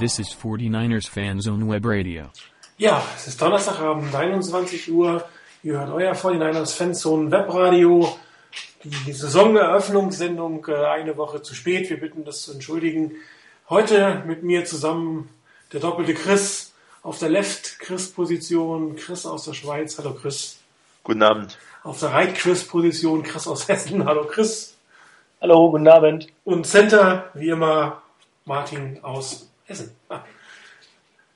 This is 49ers Fanzone Web Radio. Ja, es ist Donnerstagabend, 21 Uhr. Ihr hört euer 49ers Fanzone Webradio. Die Saisoneröffnungssendung äh, eine Woche zu spät. Wir bitten das zu entschuldigen. Heute mit mir zusammen der doppelte Chris auf der Left-Chris-Position. Chris aus der Schweiz. Hallo Chris. Guten Abend. Auf der Right-Chris-Position Chris aus Hessen. Hallo Chris. Hallo, guten Abend. Und Center, wie immer, Martin aus Hessen. Ah.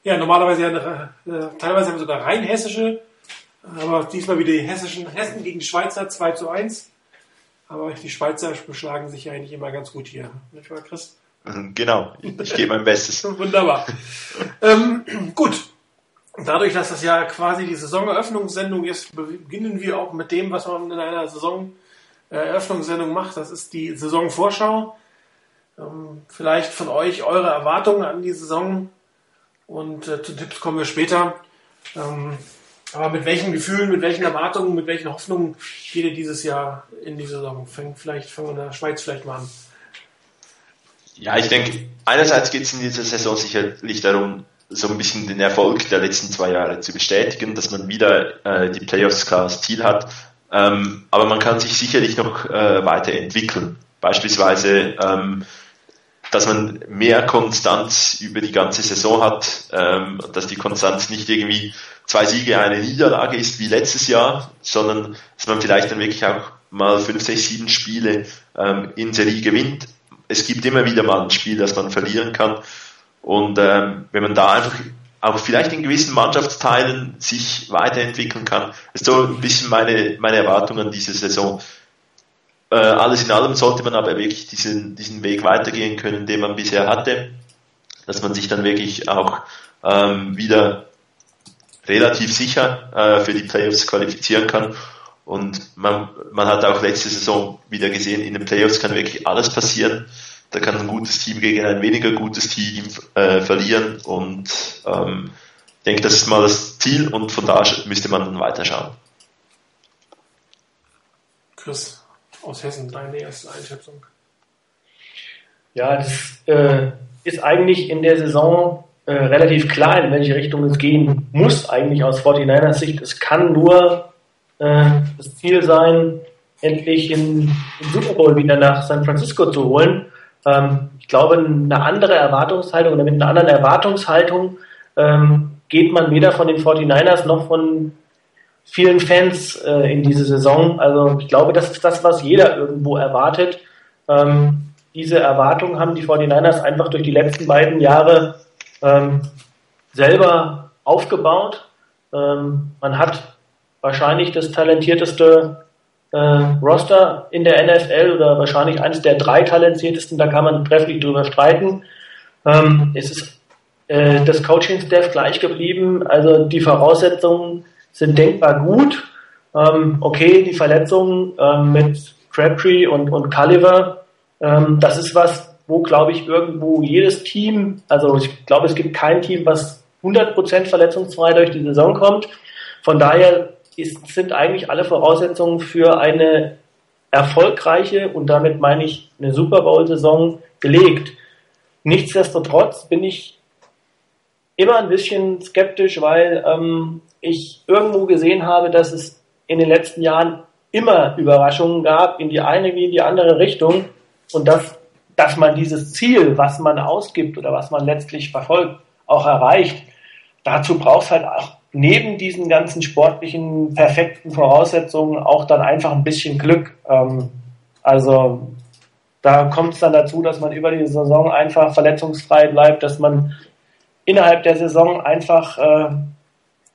Ja, normalerweise ja, äh, teilweise haben wir sogar rein hessische, aber diesmal wieder die hessischen Hessen gegen die Schweizer 2 zu 1. Aber die Schweizer beschlagen sich ja eigentlich immer ganz gut hier. Nicht wahr, Chris? Genau, ich gebe mein Bestes. Wunderbar. ähm, gut. Dadurch, dass das ja quasi die Saisoneröffnungssendung ist, beginnen wir auch mit dem, was man in einer Saisoneröffnungssendung macht. Das ist die Saisonvorschau. Ähm, vielleicht von euch eure Erwartungen an die Saison und äh, zu Tipps kommen wir später. Ähm, aber mit welchen Gefühlen, mit welchen Erwartungen, mit welchen Hoffnungen geht ihr dieses Jahr in die Saison? Fängt vielleicht fangen wir in der Schweiz vielleicht mal an. Ja, ich denke, einerseits geht es in dieser Saison sicherlich darum, so ein bisschen den Erfolg der letzten zwei Jahre zu bestätigen, dass man wieder äh, die Playoffs klar als Ziel hat. Ähm, aber man kann sich sicherlich noch äh, weiterentwickeln. Beispielsweise ähm, dass man mehr Konstanz über die ganze Saison hat, ähm, dass die Konstanz nicht irgendwie zwei Siege, eine Niederlage ist wie letztes Jahr, sondern dass man vielleicht dann wirklich auch mal fünf, sechs, sieben Spiele ähm, in Serie gewinnt. Es gibt immer wieder mal ein Spiel, das man verlieren kann. Und ähm, wenn man da einfach auch vielleicht in gewissen Mannschaftsteilen sich weiterentwickeln kann, ist so ein bisschen meine, meine Erwartung an diese Saison. Äh, alles in allem sollte man aber wirklich diesen, diesen Weg weitergehen können, den man bisher hatte, dass man sich dann wirklich auch ähm, wieder relativ sicher äh, für die Playoffs qualifizieren kann. Und man, man hat auch letzte Saison wieder gesehen, in den Playoffs kann wirklich alles passieren. Da kann ein gutes Team gegen ein weniger gutes Team äh, verlieren. Und ähm, ich denke, das ist mal das Ziel und von da müsste man dann weiterschauen. Chris, aus Hessen deine erste Einschätzung? Ja, das äh, ist eigentlich in der Saison äh, relativ klar, in welche Richtung es gehen muss, eigentlich aus 49ers Sicht. Es kann nur äh, das Ziel sein, endlich im Super Bowl wieder nach San Francisco zu holen. Ähm, ich glaube, eine andere Erwartungshaltung oder mit einer anderen Erwartungshaltung ähm, geht man weder von den 49ers noch von vielen Fans äh, in diese Saison. Also ich glaube, das ist das, was jeder irgendwo erwartet. Ähm, diese Erwartungen haben die 49ers einfach durch die letzten beiden Jahre ähm, selber aufgebaut. Ähm, man hat wahrscheinlich das talentierteste äh, Roster in der NFL oder wahrscheinlich eines der drei talentiertesten, da kann man trefflich drüber streiten. Ähm, es ist äh, das Coaching-Staff gleich geblieben, also die Voraussetzungen sind denkbar gut. Ähm, okay, die Verletzungen ähm, mit Crabtree und, und Culliver, ähm, das ist was, wo, glaube ich, irgendwo jedes Team, also ich glaube, es gibt kein Team, was 100% verletzungsfrei durch die Saison kommt. Von daher ist, sind eigentlich alle Voraussetzungen für eine erfolgreiche und damit meine ich eine Super Bowl-Saison gelegt. Nichtsdestotrotz bin ich immer ein bisschen skeptisch, weil ähm, ich irgendwo gesehen habe, dass es in den letzten Jahren immer Überraschungen gab, in die eine wie in die andere Richtung. Und dass, dass man dieses Ziel, was man ausgibt oder was man letztlich verfolgt, auch erreicht. Dazu braucht es halt auch neben diesen ganzen sportlichen perfekten Voraussetzungen auch dann einfach ein bisschen Glück. Ähm, also da kommt es dann dazu, dass man über die Saison einfach verletzungsfrei bleibt, dass man innerhalb der Saison einfach äh,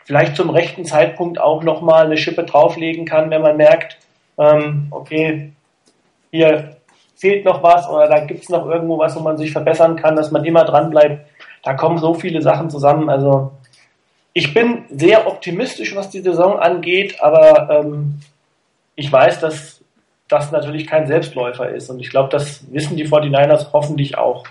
vielleicht zum rechten Zeitpunkt auch nochmal eine Schippe drauflegen kann, wenn man merkt, ähm, okay, hier fehlt noch was oder da gibt es noch irgendwo was, wo man sich verbessern kann, dass man immer dran bleibt. Da kommen so viele Sachen zusammen. Also ich bin sehr optimistisch, was die Saison angeht, aber ähm, ich weiß, dass das natürlich kein Selbstläufer ist. Und ich glaube, das wissen die 49ers hoffentlich auch.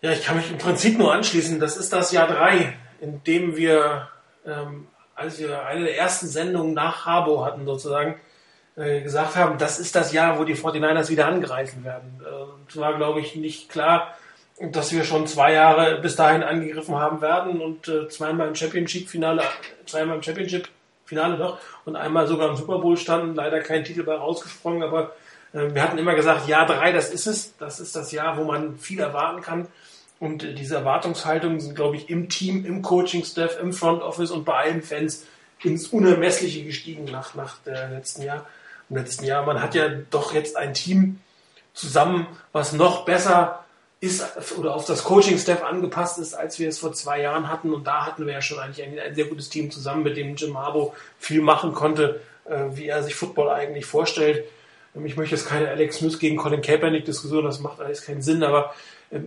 Ja, ich kann mich im Prinzip nur anschließen. Das ist das Jahr 3 indem wir, ähm, als wir eine der ersten Sendungen nach Habo hatten sozusagen, äh, gesagt haben, das ist das Jahr, wo die 49ers wieder angreifen werden. Es äh, war, glaube ich, nicht klar, dass wir schon zwei Jahre bis dahin angegriffen haben werden und äh, zweimal im Championship-Finale, zweimal im Championship-Finale noch und einmal sogar im Super Bowl standen, leider kein Titel bei rausgesprungen, aber äh, wir hatten immer gesagt, Jahr drei, das ist es, das ist das Jahr, wo man viel erwarten kann. Und diese Erwartungshaltungen sind, glaube ich, im Team, im Coaching-Staff, im Front Office und bei allen Fans ins Unermessliche gestiegen nach, nach der letzten Jahr. Im letzten Jahr. Man hat ja doch jetzt ein Team zusammen, was noch besser ist oder auf das Coaching-Staff angepasst ist, als wir es vor zwei Jahren hatten. Und da hatten wir ja schon eigentlich ein, ein sehr gutes Team zusammen, mit dem Jim Harbo viel machen konnte, äh, wie er sich Football eigentlich vorstellt. Ähm, ich möchte jetzt keine Alex Smith gegen Colin Kaepernick-Diskussion, das macht alles keinen Sinn, aber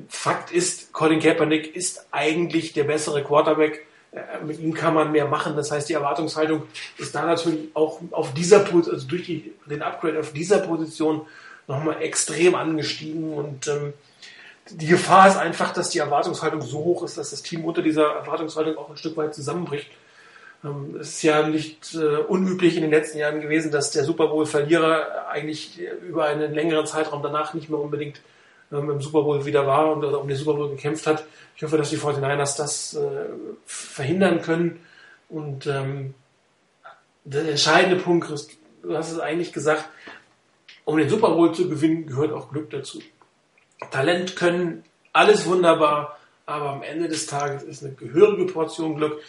Fakt ist, Colin Kaepernick ist eigentlich der bessere Quarterback. Äh, mit ihm kann man mehr machen. Das heißt, die Erwartungshaltung ist da natürlich auch auf dieser Position, also durch die, den Upgrade auf dieser Position nochmal extrem angestiegen und ähm, die Gefahr ist einfach, dass die Erwartungshaltung so hoch ist, dass das Team unter dieser Erwartungshaltung auch ein Stück weit zusammenbricht. Ähm, es ist ja nicht äh, unüblich in den letzten Jahren gewesen, dass der Super Bowl-Verlierer eigentlich über einen längeren Zeitraum danach nicht mehr unbedingt ähm, im Super Bowl wieder war und oder um den Super Bowl gekämpft hat. Ich hoffe, dass die 49ers das äh, verhindern können. Und ähm, der entscheidende Punkt, Chris, du hast es eigentlich gesagt, um den Super Bowl zu gewinnen, gehört auch Glück dazu. Talent können, alles wunderbar, aber am Ende des Tages ist eine gehörige Portion Glück,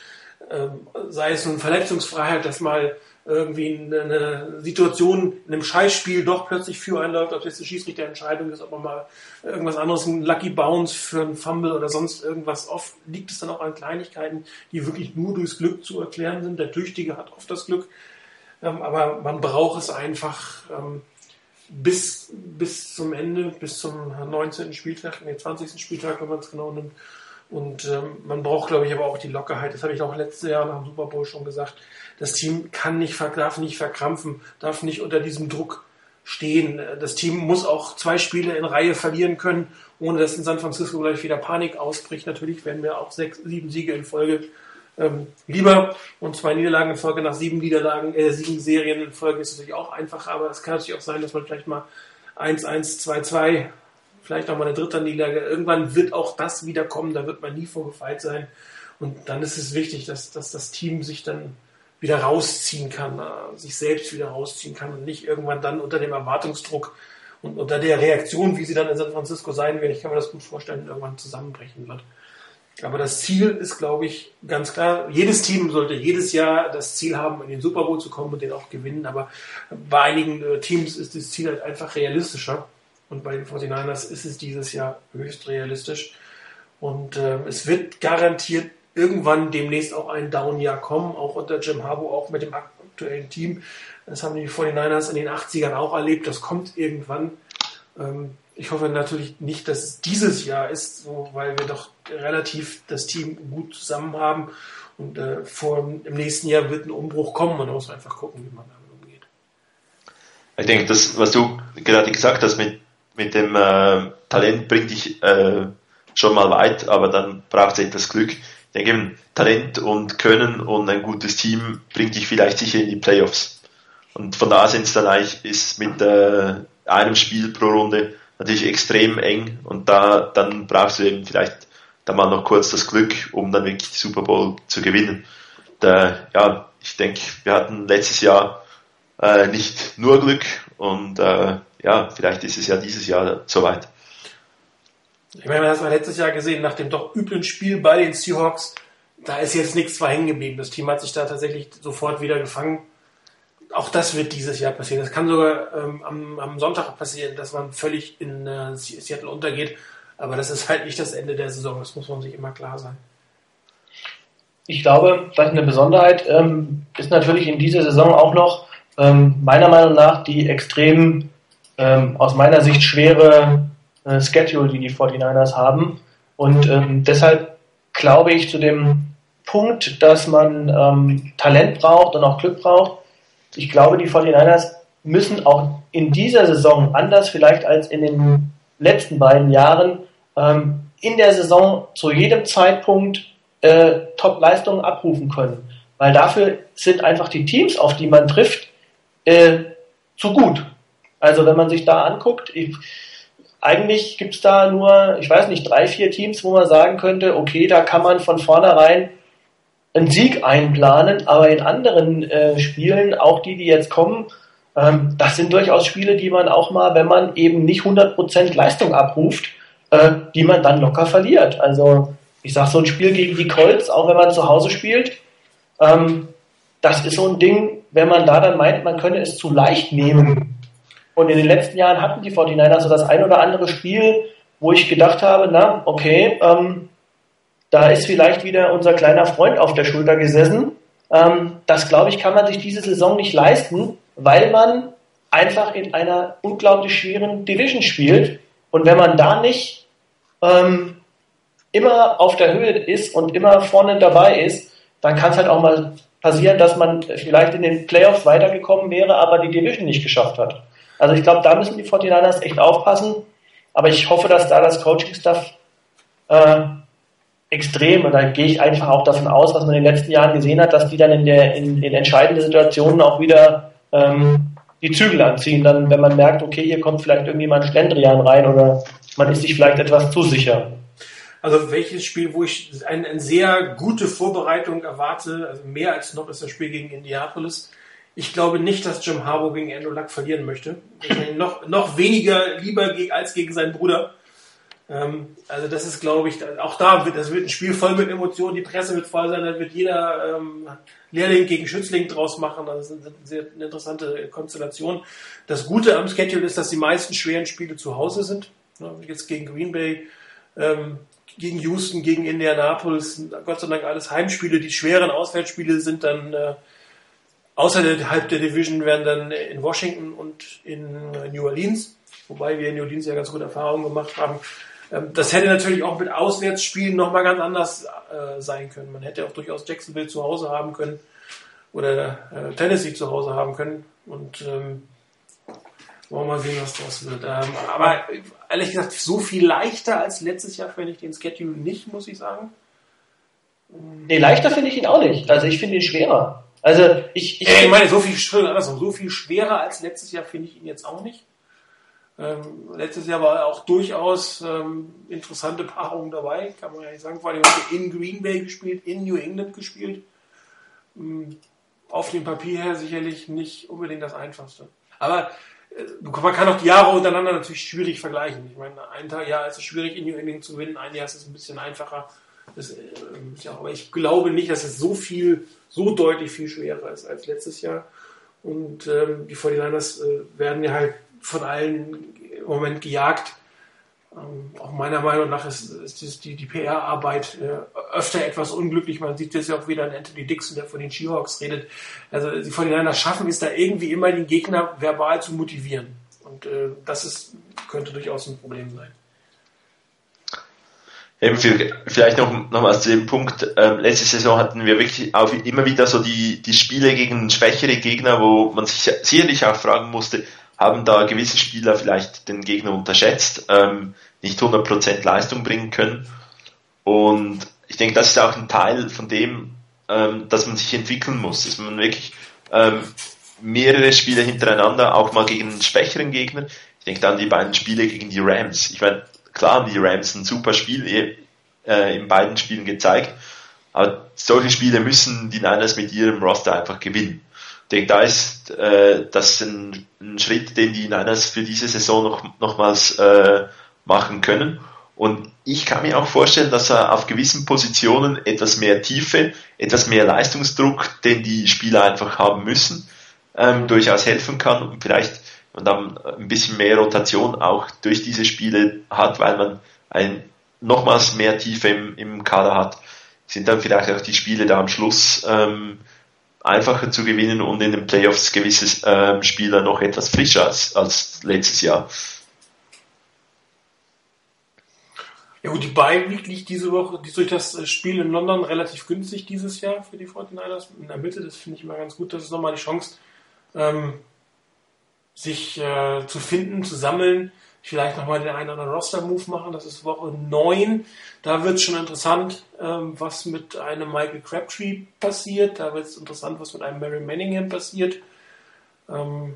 ähm, sei es nun Verletzungsfreiheit, dass mal irgendwie eine Situation in einem Scheißspiel doch plötzlich für einläuft, ob jetzt eine Schiedsrichterentscheidung ist, ob man mal irgendwas anderes, ein Lucky Bounce für einen Fumble oder sonst irgendwas. Oft liegt es dann auch an Kleinigkeiten, die wirklich nur durchs Glück zu erklären sind. Der Tüchtige hat oft das Glück, ähm, aber man braucht es einfach, ähm, bis, bis zum Ende, bis zum 19. Spieltag, nee, 20. Spieltag, wenn man es genau nimmt. Und ähm, man braucht, glaube ich, aber auch die Lockerheit. Das habe ich auch letztes Jahr nach dem Super Bowl schon gesagt. Das Team kann nicht, darf nicht verkrampfen, darf nicht unter diesem Druck stehen. Das Team muss auch zwei Spiele in Reihe verlieren können, ohne dass in San Francisco gleich wieder Panik ausbricht. Natürlich werden wir auch sechs, sieben Siege in Folge ähm, lieber und zwei Niederlagen in Folge nach sieben Niederlagen, äh, sieben Serien in Folge ist natürlich auch einfacher, aber es kann natürlich auch sein, dass man vielleicht mal 1-1, 2-2, vielleicht auch mal eine dritte Niederlage. Irgendwann wird auch das wieder kommen, da wird man nie vorgefeilt sein. Und dann ist es wichtig, dass, dass das Team sich dann wieder rausziehen kann, äh, sich selbst wieder rausziehen kann und nicht irgendwann dann unter dem Erwartungsdruck und unter der Reaktion, wie sie dann in San Francisco sein wird, ich kann mir das gut vorstellen, irgendwann zusammenbrechen wird. Aber das Ziel ist, glaube ich, ganz klar, jedes Team sollte jedes Jahr das Ziel haben, in den Super Bowl zu kommen und den auch gewinnen. Aber bei einigen äh, Teams ist das Ziel halt einfach realistischer. Und bei den 49ers ist es dieses Jahr höchst realistisch. Und äh, es wird garantiert irgendwann demnächst auch ein Down-Jahr kommen, auch unter Jim Harbaugh, auch mit dem aktuellen Team. Das haben die 49ers in den 80ern auch erlebt. Das kommt irgendwann. Ähm, ich hoffe natürlich nicht, dass es dieses Jahr ist, weil wir doch relativ das Team gut zusammen haben. Und äh, vor, im nächsten Jahr wird ein Umbruch kommen da muss man einfach gucken, wie man damit umgeht. Ich denke, das, was du gerade gesagt hast mit, mit dem äh, Talent bringt dich äh, schon mal weit, aber dann braucht es etwas Glück. Denke eben, Talent und Können und ein gutes Team bringt dich vielleicht sicher in die Playoffs. Und von da sind es dann eigentlich ist mit äh, einem Spiel pro Runde natürlich extrem eng und da dann brauchst du eben vielleicht da mal noch kurz das Glück, um dann wirklich die Super Bowl zu gewinnen. Da, ja, ich denke, wir hatten letztes Jahr äh, nicht nur Glück und äh, ja, vielleicht ist es ja dieses Jahr soweit. Ich meine, das haben wir letztes Jahr gesehen, nach dem doch üblen Spiel bei den Seahawks, da ist jetzt nichts zwar hängen geblieben. Das Team hat sich da tatsächlich sofort wieder gefangen auch das wird dieses Jahr passieren. Das kann sogar ähm, am, am, Sonntag passieren, dass man völlig in äh, Seattle untergeht. Aber das ist halt nicht das Ende der Saison. Das muss man sich immer klar sein. Ich glaube, vielleicht eine Besonderheit ähm, ist natürlich in dieser Saison auch noch ähm, meiner Meinung nach die extrem ähm, aus meiner Sicht schwere äh, Schedule, die die 49ers haben. Und ähm, deshalb glaube ich zu dem Punkt, dass man ähm, Talent braucht und auch Glück braucht, ich glaube, die 49ers müssen auch in dieser Saison, anders vielleicht als in den letzten beiden Jahren, ähm, in der Saison zu jedem Zeitpunkt äh, Top-Leistungen abrufen können. Weil dafür sind einfach die Teams, auf die man trifft, äh, zu gut. Also wenn man sich da anguckt, ich, eigentlich gibt's da nur, ich weiß nicht, drei, vier Teams, wo man sagen könnte, okay, da kann man von vornherein einen Sieg einplanen, aber in anderen äh, Spielen, auch die, die jetzt kommen, ähm, das sind durchaus Spiele, die man auch mal, wenn man eben nicht 100% Leistung abruft, äh, die man dann locker verliert. Also ich sag so ein Spiel gegen die Colts, auch wenn man zu Hause spielt, ähm, das ist so ein Ding, wenn man da dann meint, man könne es zu leicht nehmen. Und in den letzten Jahren hatten die 49ers so das ein oder andere Spiel, wo ich gedacht habe, na, okay, ähm, da ist vielleicht wieder unser kleiner Freund auf der Schulter gesessen. Ähm, das, glaube ich, kann man sich diese Saison nicht leisten, weil man einfach in einer unglaublich schweren Division spielt. Und wenn man da nicht ähm, immer auf der Höhe ist und immer vorne dabei ist, dann kann es halt auch mal passieren, dass man vielleicht in den Playoffs weitergekommen wäre, aber die Division nicht geschafft hat. Also ich glaube, da müssen die 49ers echt aufpassen. Aber ich hoffe, dass da das Coaching-Staff äh, extrem, und da gehe ich einfach auch davon aus, was man in den letzten Jahren gesehen hat, dass die dann in, der, in, in entscheidenden Situationen auch wieder ähm, die Zügel anziehen, dann, wenn man merkt, okay, hier kommt vielleicht irgendjemand Schlendrian rein oder man ist sich vielleicht etwas zu sicher. Also welches Spiel, wo ich eine, eine sehr gute Vorbereitung erwarte, also mehr als noch ist das Spiel gegen Indianapolis. Ich glaube nicht, dass Jim Harbour gegen Andrew Luck verlieren möchte. noch, noch weniger lieber als gegen seinen Bruder. Ähm, also das ist, glaube ich, auch da wird, das wird ein Spiel voll mit Emotionen. Die Presse wird voll sein, da wird jeder ähm, Lehrling gegen Schützling draus machen. Also das ist eine sehr interessante Konstellation. Das Gute am Schedule ist, dass die meisten schweren Spiele zu Hause sind. Jetzt gegen Green Bay, ähm, gegen Houston, gegen Indianapolis, Gott sei Dank alles Heimspiele. Die schweren Auswärtsspiele sind dann äh, außerhalb der Division werden dann in Washington und in New Orleans, wobei wir in New Orleans ja ganz gute Erfahrungen gemacht haben. Ähm, das hätte natürlich auch mit Auswärtsspielen nochmal ganz anders äh, sein können. Man hätte auch durchaus Jacksonville zu Hause haben können oder äh, Tennessee zu Hause haben können und ähm, wollen wir mal sehen, was draus wird. Ähm, aber ehrlich gesagt, so viel leichter als letztes Jahr finde ich den Schedule nicht, muss ich sagen. Nee, leichter finde ich ihn auch nicht. Also ich finde ihn schwerer. Also ich, ich, ich meine, so viel, so viel schwerer als letztes Jahr finde ich ihn jetzt auch nicht. Ähm, letztes Jahr war auch durchaus ähm, interessante Paarungen dabei, kann man ja nicht sagen. Vor allem er in Green Bay gespielt, in New England gespielt. Ähm, auf dem Papier her sicherlich nicht unbedingt das Einfachste. Aber man kann auch die Jahre untereinander natürlich schwierig vergleichen. Ich meine, ein Jahr ist es schwierig, in New England zu gewinnen, ein Jahr ist es ein bisschen einfacher. Das, äh, ja, aber ich glaube nicht, dass es so viel, so deutlich viel schwerer ist als letztes Jahr. Und ähm, die 49ers äh, werden ja halt von allen im Moment gejagt. Ähm, auch meiner Meinung nach ist, ist die, die PR-Arbeit äh, öfter etwas unglücklich. Man sieht das ja auch wieder an Anthony Dixon, der von den Seahawks redet. Also die von den schaffen es da irgendwie immer, den Gegner verbal zu motivieren. Und äh, das ist, könnte durchaus ein Problem sein. Eben vielleicht noch, noch mal zu dem Punkt, ähm, letzte Saison hatten wir wirklich auch immer wieder so die, die Spiele gegen schwächere Gegner, wo man sich sicherlich auch fragen musste, haben da gewisse Spieler vielleicht den Gegner unterschätzt, ähm, nicht 100% Leistung bringen können. Und ich denke, das ist auch ein Teil von dem, ähm, dass man sich entwickeln muss, dass man wirklich ähm, mehrere Spiele hintereinander, auch mal gegen einen schwächeren Gegner, ich denke dann die beiden Spiele gegen die Rams. Ich meine, klar haben die Rams ein super Spiel äh, in beiden Spielen gezeigt, aber solche Spiele müssen die Niners mit ihrem Roster einfach gewinnen denke, da ist äh, das ein, ein, Schritt, den die Niners für diese Saison noch, nochmals äh, machen können. Und ich kann mir auch vorstellen, dass er auf gewissen Positionen etwas mehr Tiefe, etwas mehr Leistungsdruck, den die Spieler einfach haben müssen, ähm, durchaus helfen kann und vielleicht und dann ein bisschen mehr Rotation auch durch diese Spiele hat, weil man ein nochmals mehr Tiefe im, im Kader hat, sind dann vielleicht auch die Spiele da am Schluss ähm, einfacher zu gewinnen und in den Playoffs gewisse ähm, Spieler noch etwas frischer als, als letztes Jahr. Ja gut, die Bayern liegt, diese Woche durch das äh, Spiel in London relativ günstig dieses Jahr für die 49ers. In der Mitte, das finde ich immer ganz gut. Das ist nochmal die Chance, ähm, sich äh, zu finden, zu sammeln vielleicht nochmal den einen oder anderen Roster-Move machen. Das ist Woche 9. Da wird es schon interessant, ähm, was mit einem Michael Crabtree passiert. Da wird es interessant, was mit einem Mary Manningham passiert. Ähm,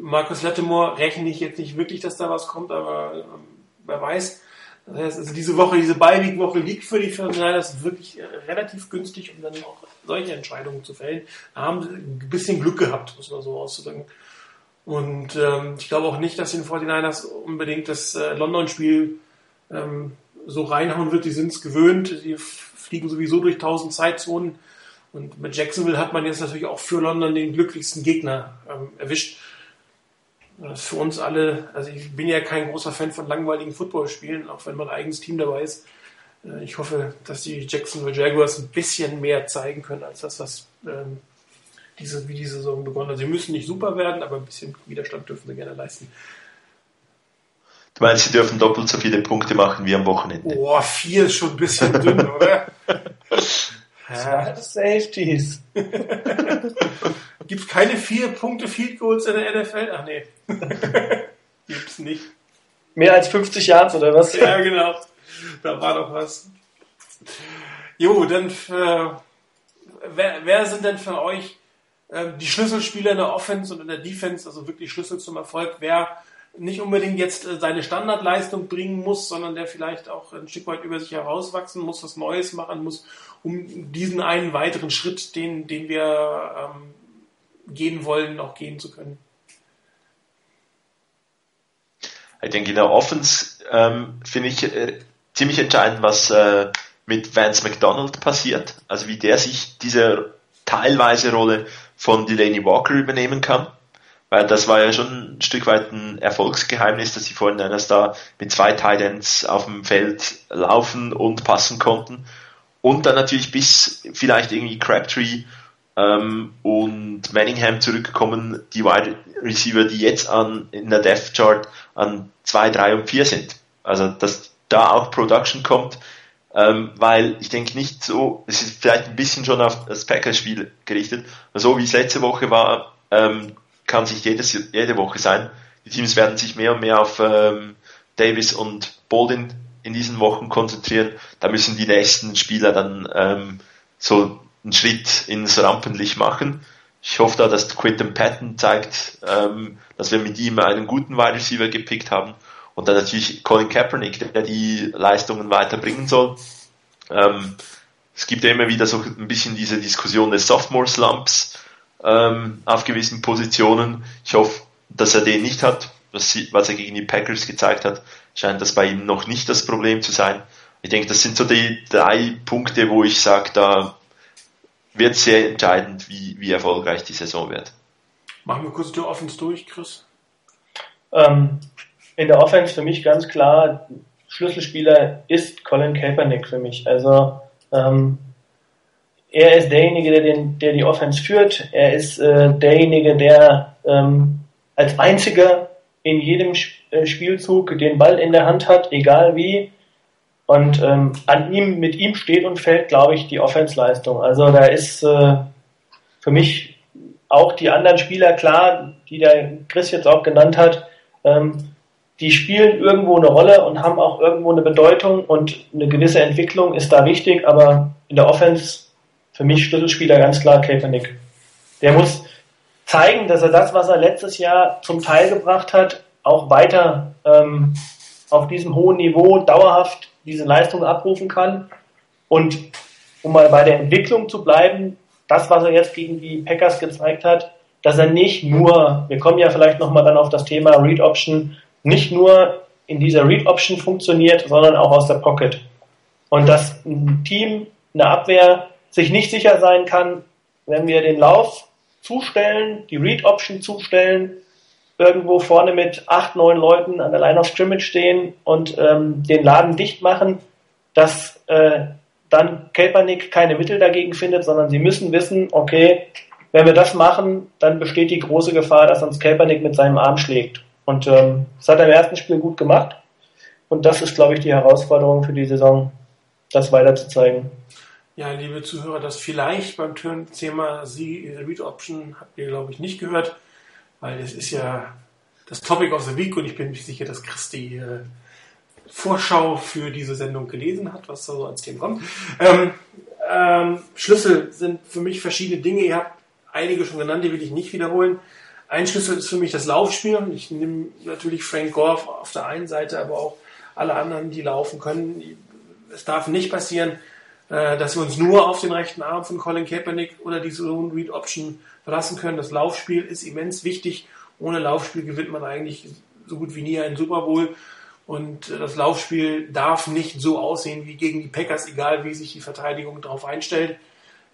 Markus Lattimore rechne ich jetzt nicht wirklich, dass da was kommt, aber ähm, wer weiß. Das heißt, also diese Woche, diese Beiweek-Woche liegt für die Personalers wirklich äh, relativ günstig, um dann auch solche Entscheidungen zu fällen. Da haben sie ein bisschen Glück gehabt, muss man so auszudrücken. Und ähm, ich glaube auch nicht, dass den 49ers unbedingt das äh, London-Spiel ähm, so reinhauen wird. Die sind es gewöhnt. Die fliegen sowieso durch tausend Zeitzonen. Und mit Jacksonville hat man jetzt natürlich auch für London den glücklichsten Gegner ähm, erwischt. Das ist für uns alle, also ich bin ja kein großer Fan von langweiligen Footballspielen, auch wenn mein eigenes Team dabei ist. Äh, ich hoffe, dass die Jacksonville Jaguars ein bisschen mehr zeigen können als das, was ähm, diese, wie die Saison begonnen hat. Sie müssen nicht super werden, aber ein bisschen Widerstand dürfen sie gerne leisten. Du meinst, sie dürfen doppelt so viele Punkte machen wie am Wochenende? Boah, vier ist schon ein bisschen dünn, oder? Zwei Safeties. Gibt's keine vier Punkte Field Goals in der NFL? Ach nee. Gibt's nicht. Mehr als 50 Yards oder was? Ja, genau. Da war doch was. Jo, dann für, wer, wer sind denn für euch die Schlüsselspieler in der Offense und in der Defense, also wirklich Schlüssel zum Erfolg? Wer nicht unbedingt jetzt äh, seine Standardleistung bringen muss, sondern der vielleicht auch ein Stück weit über sich herauswachsen muss, was Neues machen muss, um diesen einen weiteren Schritt, den, den wir ähm, gehen wollen, auch gehen zu können. Ich denke, in der Offense ähm, finde ich äh, ziemlich entscheidend, was äh, mit Vance McDonald passiert. Also wie der sich diese teilweise Rolle von Delaney Walker übernehmen kann. Weil das war ja schon ein Stück weit ein Erfolgsgeheimnis, dass sie vorhin eines da mit zwei Titans auf dem Feld laufen und passen konnten. Und dann natürlich bis vielleicht irgendwie Crabtree ähm, und Manningham zurückkommen, die Wide Receiver, die jetzt an in der Death Chart an 2, 3 und 4 sind. Also dass da auch Production kommt, ähm, weil ich denke nicht so, es ist vielleicht ein bisschen schon auf das Packers-Spiel gerichtet, so wie es letzte Woche war, ähm, kann sich jedes, jede Woche sein. Die Teams werden sich mehr und mehr auf ähm, Davis und Baldwin in diesen Wochen konzentrieren. Da müssen die nächsten Spieler dann ähm, so einen Schritt ins Rampenlicht machen. Ich hoffe da, dass Quinton Patton zeigt, ähm, dass wir mit ihm einen guten Wide Receiver gepickt haben. Und dann natürlich Colin Kaepernick, der die Leistungen weiterbringen soll. Ähm, es gibt ja immer wieder so ein bisschen diese Diskussion des Sophomore Slumps ähm, auf gewissen Positionen. Ich hoffe, dass er den nicht hat. Was, was er gegen die Packers gezeigt hat, scheint das bei ihm noch nicht das Problem zu sein. Ich denke, das sind so die drei Punkte, wo ich sage, da wird sehr entscheidend, wie, wie erfolgreich die Saison wird. Machen wir kurz die Offense durch, Chris. Ähm, in der Offense für mich ganz klar, Schlüsselspieler ist Colin Kaepernick für mich. Also ähm, er ist derjenige, der, den, der die Offense führt. Er ist äh, derjenige, der ähm, als einziger in jedem äh, Spielzug den Ball in der Hand hat, egal wie. Und ähm, an ihm, mit ihm steht und fällt, glaube ich, die Offensleistung. Also da ist äh, für mich auch die anderen Spieler klar, die der Chris jetzt auch genannt hat, ähm, die spielen irgendwo eine Rolle und haben auch irgendwo eine Bedeutung und eine gewisse Entwicklung ist da wichtig, aber in der Offense für mich Schlüsselspieler ganz klar Kaepernick. Der muss zeigen, dass er das, was er letztes Jahr zum Teil gebracht hat, auch weiter ähm, auf diesem hohen Niveau dauerhaft diese Leistung abrufen kann. Und um mal bei der Entwicklung zu bleiben, das, was er jetzt gegen die Packers gezeigt hat, dass er nicht nur, wir kommen ja vielleicht nochmal dann auf das Thema Read Option, nicht nur in dieser Read Option funktioniert, sondern auch aus der Pocket. Und dass ein Team, eine Abwehr sich nicht sicher sein kann, wenn wir den Lauf zustellen, die Read Option zustellen, irgendwo vorne mit acht, neun Leuten an der Line of Scrimmage stehen und ähm, den Laden dicht machen, dass äh, dann Kaepernick keine Mittel dagegen findet, sondern sie müssen wissen, okay, wenn wir das machen, dann besteht die große Gefahr, dass uns Kaepernick mit seinem Arm schlägt. Und ähm, hat er im ersten Spiel gut gemacht. Und das ist, glaube ich, die Herausforderung für die Saison, das weiter zu zeigen. Ja, liebe Zuhörer, das vielleicht beim Turn-Thema Sie Read Option habt ihr, glaube ich, nicht gehört weil es ist ja das Topic of the Week und ich bin mir sicher, dass Chris die äh, Vorschau für diese Sendung gelesen hat, was da so als Thema kommt. Ähm, ähm, Schlüssel sind für mich verschiedene Dinge. Ihr habt einige schon genannt, die will ich nicht wiederholen. Ein Schlüssel ist für mich das Laufspiel. Ich nehme natürlich Frank Gore auf der einen Seite, aber auch alle anderen, die laufen können. Es darf nicht passieren, äh, dass wir uns nur auf den rechten Arm von Colin Kaepernick oder die Zone Read Option verlassen können. Das Laufspiel ist immens wichtig. Ohne Laufspiel gewinnt man eigentlich so gut wie nie einen Super Bowl. Und äh, das Laufspiel darf nicht so aussehen wie gegen die Packers, egal wie sich die Verteidigung darauf einstellt.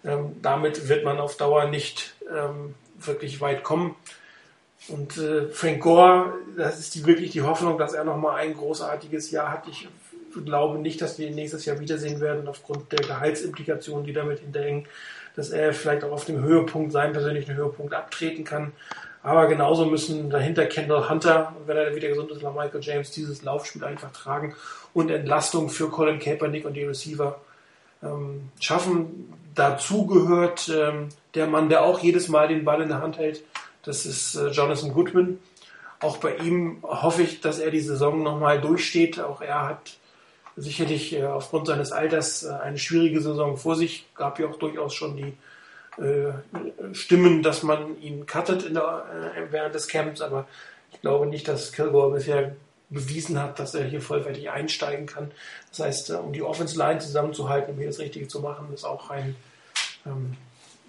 Ähm, damit wird man auf Dauer nicht ähm, wirklich weit kommen. Und äh, Frank Gore, das ist die, wirklich die Hoffnung, dass er nochmal ein großartiges Jahr hat. Ich glaube nicht, dass wir ihn nächstes Jahr wiedersehen werden, aufgrund der Gehaltsimplikationen, die damit hinterhängen, dass er vielleicht auch auf dem Höhepunkt, seinen persönlichen Höhepunkt abtreten kann. Aber genauso müssen dahinter Kendall Hunter, wenn er wieder gesund ist, Michael James, dieses Laufspiel einfach tragen und Entlastung für Colin Kaepernick und die Receiver ähm, schaffen. Dazu gehört ähm, der Mann, der auch jedes Mal den Ball in der Hand hält, das ist äh, Jonathan Goodman. Auch bei ihm hoffe ich, dass er die Saison nochmal durchsteht. Auch er hat sicherlich äh, aufgrund seines Alters äh, eine schwierige Saison vor sich. Gab ja auch durchaus schon die äh, Stimmen, dass man ihn cuttet der, äh, während des Camps, aber ich glaube nicht, dass Kilgore bisher bewiesen hat, dass er hier vollwertig einsteigen kann. Das heißt, äh, um die Offense Line zusammenzuhalten, um hier das Richtige zu machen, ist auch ein ähm,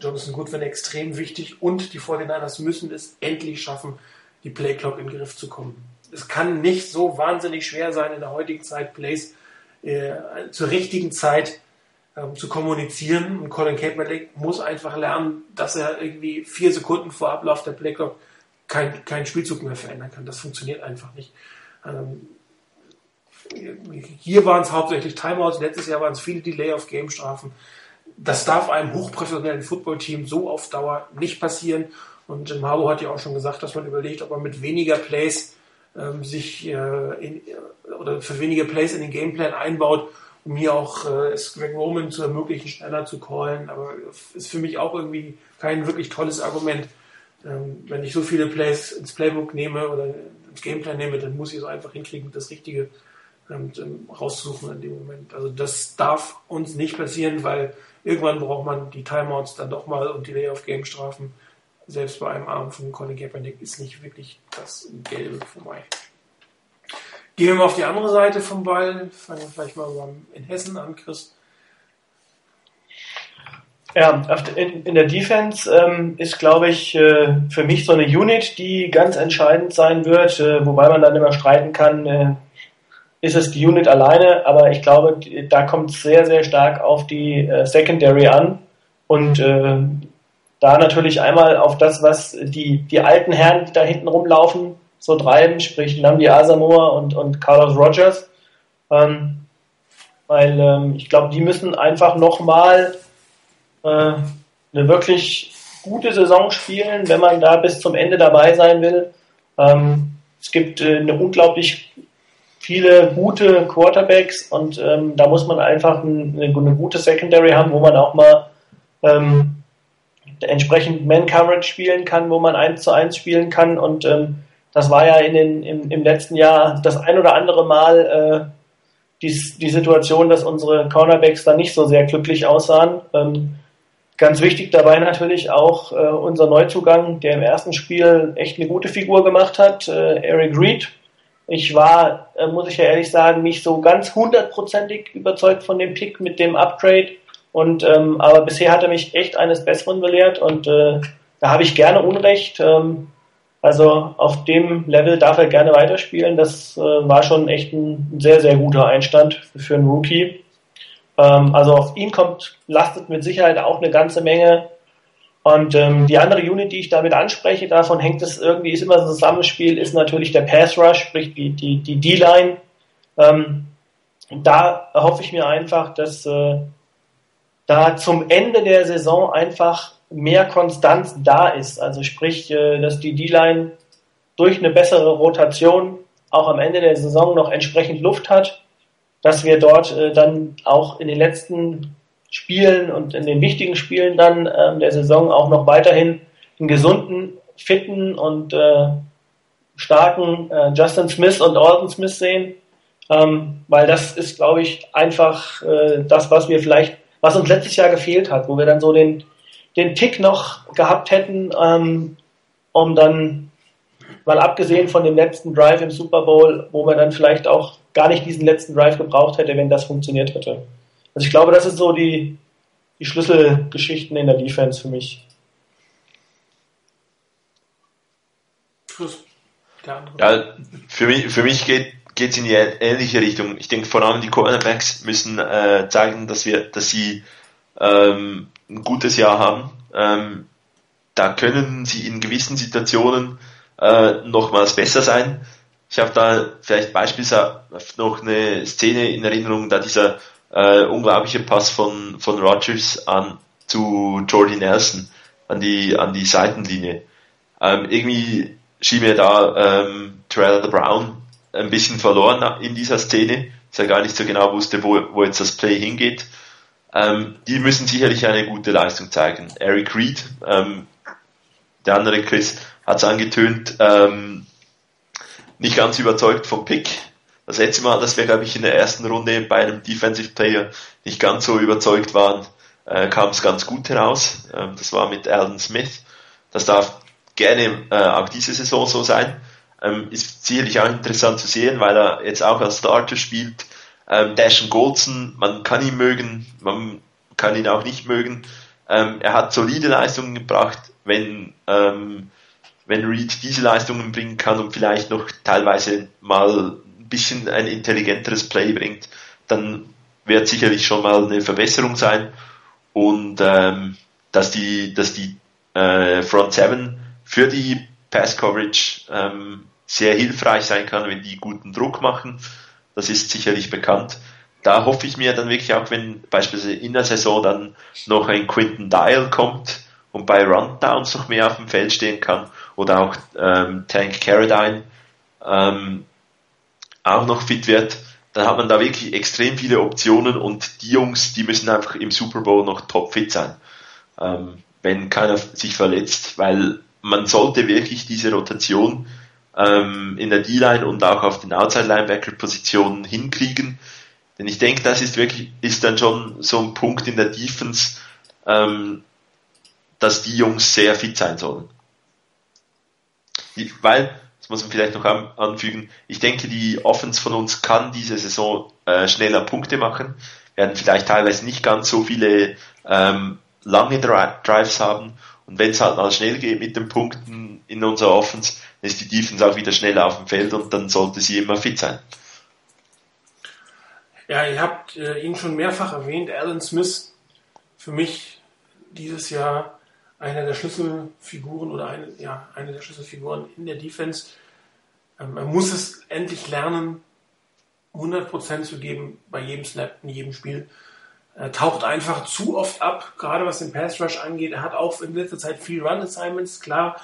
Jonathan Goodwin extrem wichtig und die 49ers müssen es endlich schaffen, die Playclock in den Griff zu kommen. Es kann nicht so wahnsinnig schwer sein, in der heutigen Zeit Plays äh, zur richtigen Zeit ähm, zu kommunizieren. Und Colin Kaepernick muss einfach lernen, dass er irgendwie vier Sekunden vor Ablauf der Playclock keinen kein Spielzug mehr verändern kann. Das funktioniert einfach nicht. Ähm, hier waren es hauptsächlich Timeouts, letztes Jahr waren es viele Delay-of-Game-Strafen das darf einem hochprofessionellen Footballteam so auf Dauer nicht passieren. Und Jim Harbaugh hat ja auch schon gesagt, dass man überlegt, ob man mit weniger Plays ähm, sich äh, in, oder für weniger Plays in den Gameplan einbaut, um hier auch äh, Greg Roman zu ermöglichen, schneller zu callen. Aber ist für mich auch irgendwie kein wirklich tolles Argument. Ähm, wenn ich so viele Plays ins Playbook nehme oder ins Gameplan nehme, dann muss ich es einfach hinkriegen, das Richtige ähm, rauszusuchen in dem Moment. Also das darf uns nicht passieren, weil Irgendwann braucht man die Timeouts dann doch mal und die Lay-of-Game-Strafen. Selbst bei einem Arm von Colin Kaepernick ist nicht wirklich das Gelbe vorbei. Gehen wir mal auf die andere Seite vom Ball. Fangen wir vielleicht mal in Hessen an, Chris. Ja, in, der Defense ähm, ist, glaube ich, äh, für mich so eine Unit, die ganz entscheidend sein wird, äh, wobei man dann immer streiten kann, äh, ist es die Unit alleine, aber ich glaube, da kommt es sehr, sehr stark auf die äh, Secondary an und äh, da natürlich einmal auf das, was die, die alten Herren, die da hinten rumlaufen, so treiben, sprich Namdi Asamoah und, und Carlos Rogers, ähm, weil ähm, ich glaube, die müssen einfach nochmal äh, eine wirklich gute Saison spielen, wenn man da bis zum Ende dabei sein will. Ähm, es gibt äh, eine unglaublich viele gute Quarterbacks und ähm, da muss man einfach ein, eine, eine, gute Secondary haben, wo man auch mal ähm, entsprechend Man-Coverage spielen kann, wo man 1 zu 1 spielen kann und ähm, das war ja in den, im, im letzten Jahr das ein oder andere Mal äh, die, die Situation, dass unsere Cornerbacks da nicht so sehr glücklich aussahen. Ähm, ganz wichtig dabei natürlich auch äh, unser Neuzugang, der im ersten Spiel echt eine gute Figur gemacht hat, äh, Eric Reed, ich war, äh, muss ich ja ehrlich sagen, nicht so ganz hundertprozentig überzeugt von dem Pick mit dem Upgrade. Und ähm, aber bisher hat er mich echt eines Besseren belehrt und äh, da habe ich gerne Unrecht. Ähm, also auf dem Level darf er gerne weiterspielen. Das äh, war schon echt ein sehr, sehr guter Einstand für einen Rookie. Ähm, also auf ihn kommt, lastet mit Sicherheit auch eine ganze Menge und ähm, die andere Unit, die ich damit anspreche, davon hängt es irgendwie, ist immer so ein Zusammenspiel, ist natürlich der Pass Rush, sprich die die die D-Line. Ähm, da hoffe ich mir einfach, dass äh, da zum Ende der Saison einfach mehr Konstanz da ist. Also sprich, äh, dass die D-Line durch eine bessere Rotation auch am Ende der Saison noch entsprechend Luft hat, dass wir dort äh, dann auch in den letzten Spielen und in den wichtigen Spielen dann ähm, der Saison auch noch weiterhin einen gesunden, fitten und äh, starken äh, Justin Smith und Alton Smith sehen, ähm, weil das ist, glaube ich, einfach äh, das, was wir vielleicht, was uns letztes Jahr gefehlt hat, wo wir dann so den, den Tick noch gehabt hätten, ähm, um dann mal abgesehen von dem letzten Drive im Super Bowl, wo man dann vielleicht auch gar nicht diesen letzten Drive gebraucht hätte, wenn das funktioniert hätte. Also ich glaube, das sind so die, die Schlüsselgeschichten in der Defense für mich. Ja, für mich, für mich geht es in die ähnliche Richtung. Ich denke, vor allem die Cornerbacks müssen äh, zeigen, dass wir, dass sie ähm, ein gutes Jahr haben. Ähm, da können sie in gewissen Situationen äh, nochmals besser sein. Ich habe da vielleicht beispielsweise noch eine Szene in Erinnerung, da dieser äh, unglaubliche Pass von, von Rogers an zu Jordy Nelson an die, an die Seitenlinie. Ähm, irgendwie schien mir da ähm, Terrell Brown ein bisschen verloren in dieser Szene, dass er gar nicht so genau wusste, wo, wo jetzt das Play hingeht. Ähm, die müssen sicherlich eine gute Leistung zeigen. Eric Reed, ähm, der andere Chris, hat es angetönt, ähm, nicht ganz überzeugt vom Pick. Das letzte Mal, dass wir, glaube ich, in der ersten Runde bei einem Defensive Player nicht ganz so überzeugt waren, äh, kam es ganz gut heraus. Ähm, das war mit Alden Smith. Das darf gerne äh, auch diese Saison so sein. Ähm, ist sicherlich auch interessant zu sehen, weil er jetzt auch als Starter spielt. Ähm, Dashon Goldson, man kann ihn mögen, man kann ihn auch nicht mögen. Ähm, er hat solide Leistungen gebracht, wenn ähm, wenn Reed diese Leistungen bringen kann und vielleicht noch teilweise mal ein bisschen ein intelligenteres Play bringt, dann wird sicherlich schon mal eine Verbesserung sein und ähm, dass die, dass die äh, Front Seven für die Pass Coverage ähm, sehr hilfreich sein kann, wenn die guten Druck machen. Das ist sicherlich bekannt. Da hoffe ich mir dann wirklich auch, wenn beispielsweise in der Saison dann noch ein Quinton Dial kommt und bei Rundowns noch mehr auf dem Feld stehen kann oder auch ähm, Tank Carradine ähm, auch noch fit wird, dann hat man da wirklich extrem viele Optionen und die Jungs, die müssen einfach im Super Bowl noch topfit sein, ähm, wenn keiner sich verletzt, weil man sollte wirklich diese Rotation ähm, in der D-Line und auch auf den Outside-Linebacker-Positionen hinkriegen, denn ich denke, das ist wirklich, ist dann schon so ein Punkt in der Defense, ähm, dass die Jungs sehr fit sein sollen. Weil, das muss man vielleicht noch anfügen, ich denke, die Offense von uns kann diese Saison äh, schneller Punkte machen, werden vielleicht teilweise nicht ganz so viele ähm, lange Drives haben. Und wenn es halt mal schnell geht mit den Punkten in unserer Offense, dann ist die Defense auch wieder schneller auf dem Feld und dann sollte sie immer fit sein. Ja, ihr habt äh, ihn schon mehrfach erwähnt, Alan Smith, für mich dieses Jahr einer der Schlüsselfiguren oder eine, ja, eine der Schlüsselfiguren in der Defense. Ähm, er muss es endlich lernen, 100% zu geben bei jedem Snap, in jedem Spiel. Er taucht einfach zu oft ab, gerade was den Pass Rush angeht. Er hat auch in letzter Zeit viel Run Assignments, klar,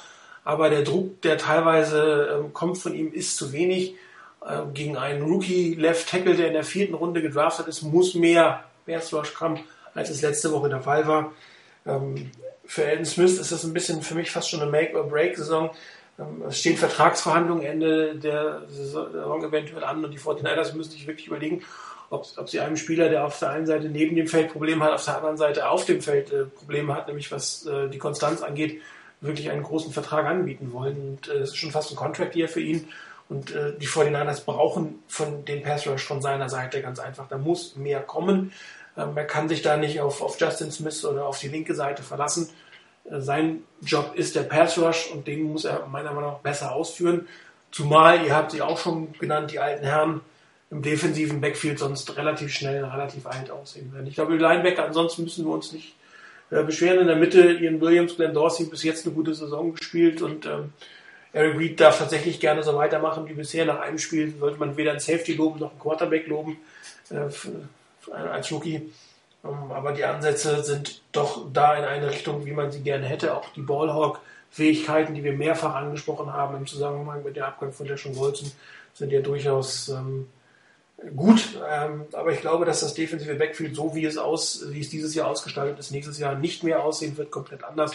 aber der Druck, der teilweise ähm, kommt von ihm, ist zu wenig. Äh, gegen einen Rookie Left Tackle, der in der vierten Runde gedraftet ist, muss mehr Pass Rush kommen, als es letzte Woche der Fall war. Ähm, für Elton Smith ist das ein bisschen für mich fast schon eine Make-or-Break-Saison. Ähm, es stehen Vertragsverhandlungen Ende der Saison eventuell an und die 49ers müssen sich wirklich überlegen, ob, ob sie einem Spieler, der auf der einen Seite neben dem Feld Probleme hat, auf der anderen Seite auf dem Feld äh, Probleme hat, nämlich was äh, die Konstanz angeht, wirklich einen großen Vertrag anbieten wollen. Und äh, es ist schon fast ein Contract hier für ihn. Und äh, die 49ers brauchen von den Pass Rush von seiner Seite ganz einfach. Da muss mehr kommen. Ähm, er kann sich da nicht auf, auf Justin Smith oder auf die linke Seite verlassen. Äh, sein Job ist der Pass Rush und den muss er meiner Meinung nach besser ausführen. Zumal, ihr habt sie auch schon genannt, die alten Herren im defensiven Backfield sonst relativ schnell, relativ alt aussehen werden. Ich glaube, die Linebacker, ansonsten müssen wir uns nicht äh, beschweren. In der Mitte, Ian Williams, Glenn Dorsey bis jetzt eine gute Saison gespielt und ähm, Eric Reed darf tatsächlich gerne so weitermachen wie bisher. Nach einem Spiel sollte man weder einen Safety loben noch einen Quarterback loben. Äh, als Rookie. Ähm, aber die Ansätze sind doch da in eine Richtung, wie man sie gerne hätte. Auch die Ballhawk-Fähigkeiten, die wir mehrfach angesprochen haben im Zusammenhang mit der Abgang von Deschon Wolzen, sind ja durchaus ähm, gut. Ähm, aber ich glaube, dass das defensive Backfield, so wie es, aus, wie es dieses Jahr ausgestaltet ist, nächstes Jahr nicht mehr aussehen wird, komplett anders.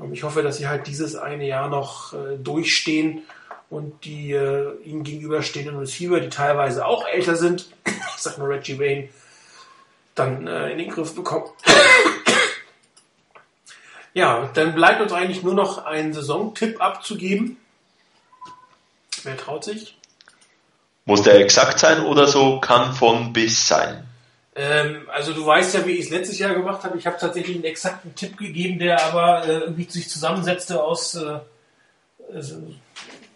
Ähm, ich hoffe, dass sie halt dieses eine Jahr noch äh, durchstehen und die äh, ihnen gegenüberstehenden Receiver, die teilweise auch älter sind, ich sag nur Reggie Wayne, dann äh, in den Griff bekommen. Ja, dann bleibt uns eigentlich nur noch ein Saisontipp abzugeben. Wer traut sich? Muss der exakt sein oder so kann von bis sein? Ähm, also du weißt ja, wie ich es letztes Jahr gemacht habe. Ich habe tatsächlich einen exakten Tipp gegeben, der aber äh, irgendwie sich zusammensetzte aus äh, also,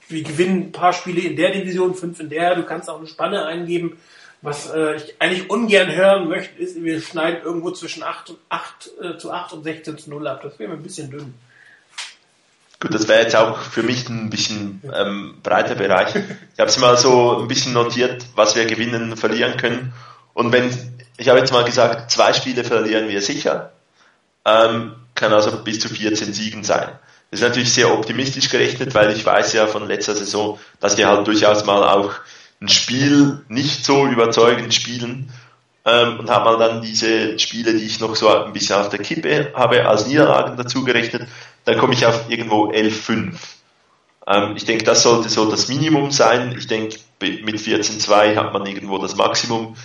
wir gewinnen ein paar Spiele in der Division, fünf in der. Du kannst auch eine Spanne eingeben. Was äh, ich eigentlich ungern hören möchte, ist, wir schneiden irgendwo zwischen 8, und 8 äh, zu 8 und 16 zu 0 ab. Das wäre mir ein bisschen dünn. Gut, das wäre jetzt auch für mich ein bisschen ähm, breiter Bereich. Ich habe es mal so ein bisschen notiert, was wir gewinnen, verlieren können. Und wenn, ich habe jetzt mal gesagt, zwei Spiele verlieren wir sicher, ähm, kann also bis zu 14 Siegen sein. Das ist natürlich sehr optimistisch gerechnet, weil ich weiß ja von letzter Saison, dass wir halt durchaus mal auch ein Spiel nicht so überzeugend spielen ähm, und habe mal dann diese Spiele, die ich noch so ein bisschen auf der Kippe habe, als Niederlagen dazu gerechnet. Dann komme ich auf irgendwo 11,5. Ähm, ich denke, das sollte so das Minimum sein. Ich denke, mit 14,2 hat man irgendwo das Maximum.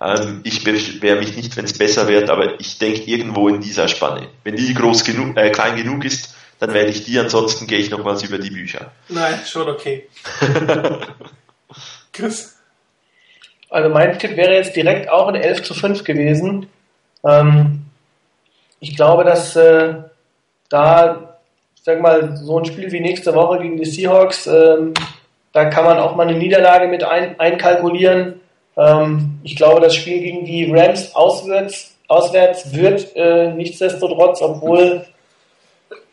Ähm, ich beschwere mich nicht, wenn es besser wird, aber ich denke irgendwo in dieser Spanne. Wenn die groß genug, äh, klein genug ist, dann wähle ich die, ansonsten gehe ich nochmals über die Bücher. Nein, schon okay. Chris? Also mein Tipp wäre jetzt direkt auch ein 11 zu 5 gewesen. Ähm, ich glaube, dass äh, da, sag mal, so ein Spiel wie nächste Woche gegen die Seahawks, ähm, da kann man auch mal eine Niederlage mit ein, einkalkulieren. Ähm, ich glaube, das Spiel gegen die Rams auswärts, auswärts wird äh, nichtsdestotrotz, obwohl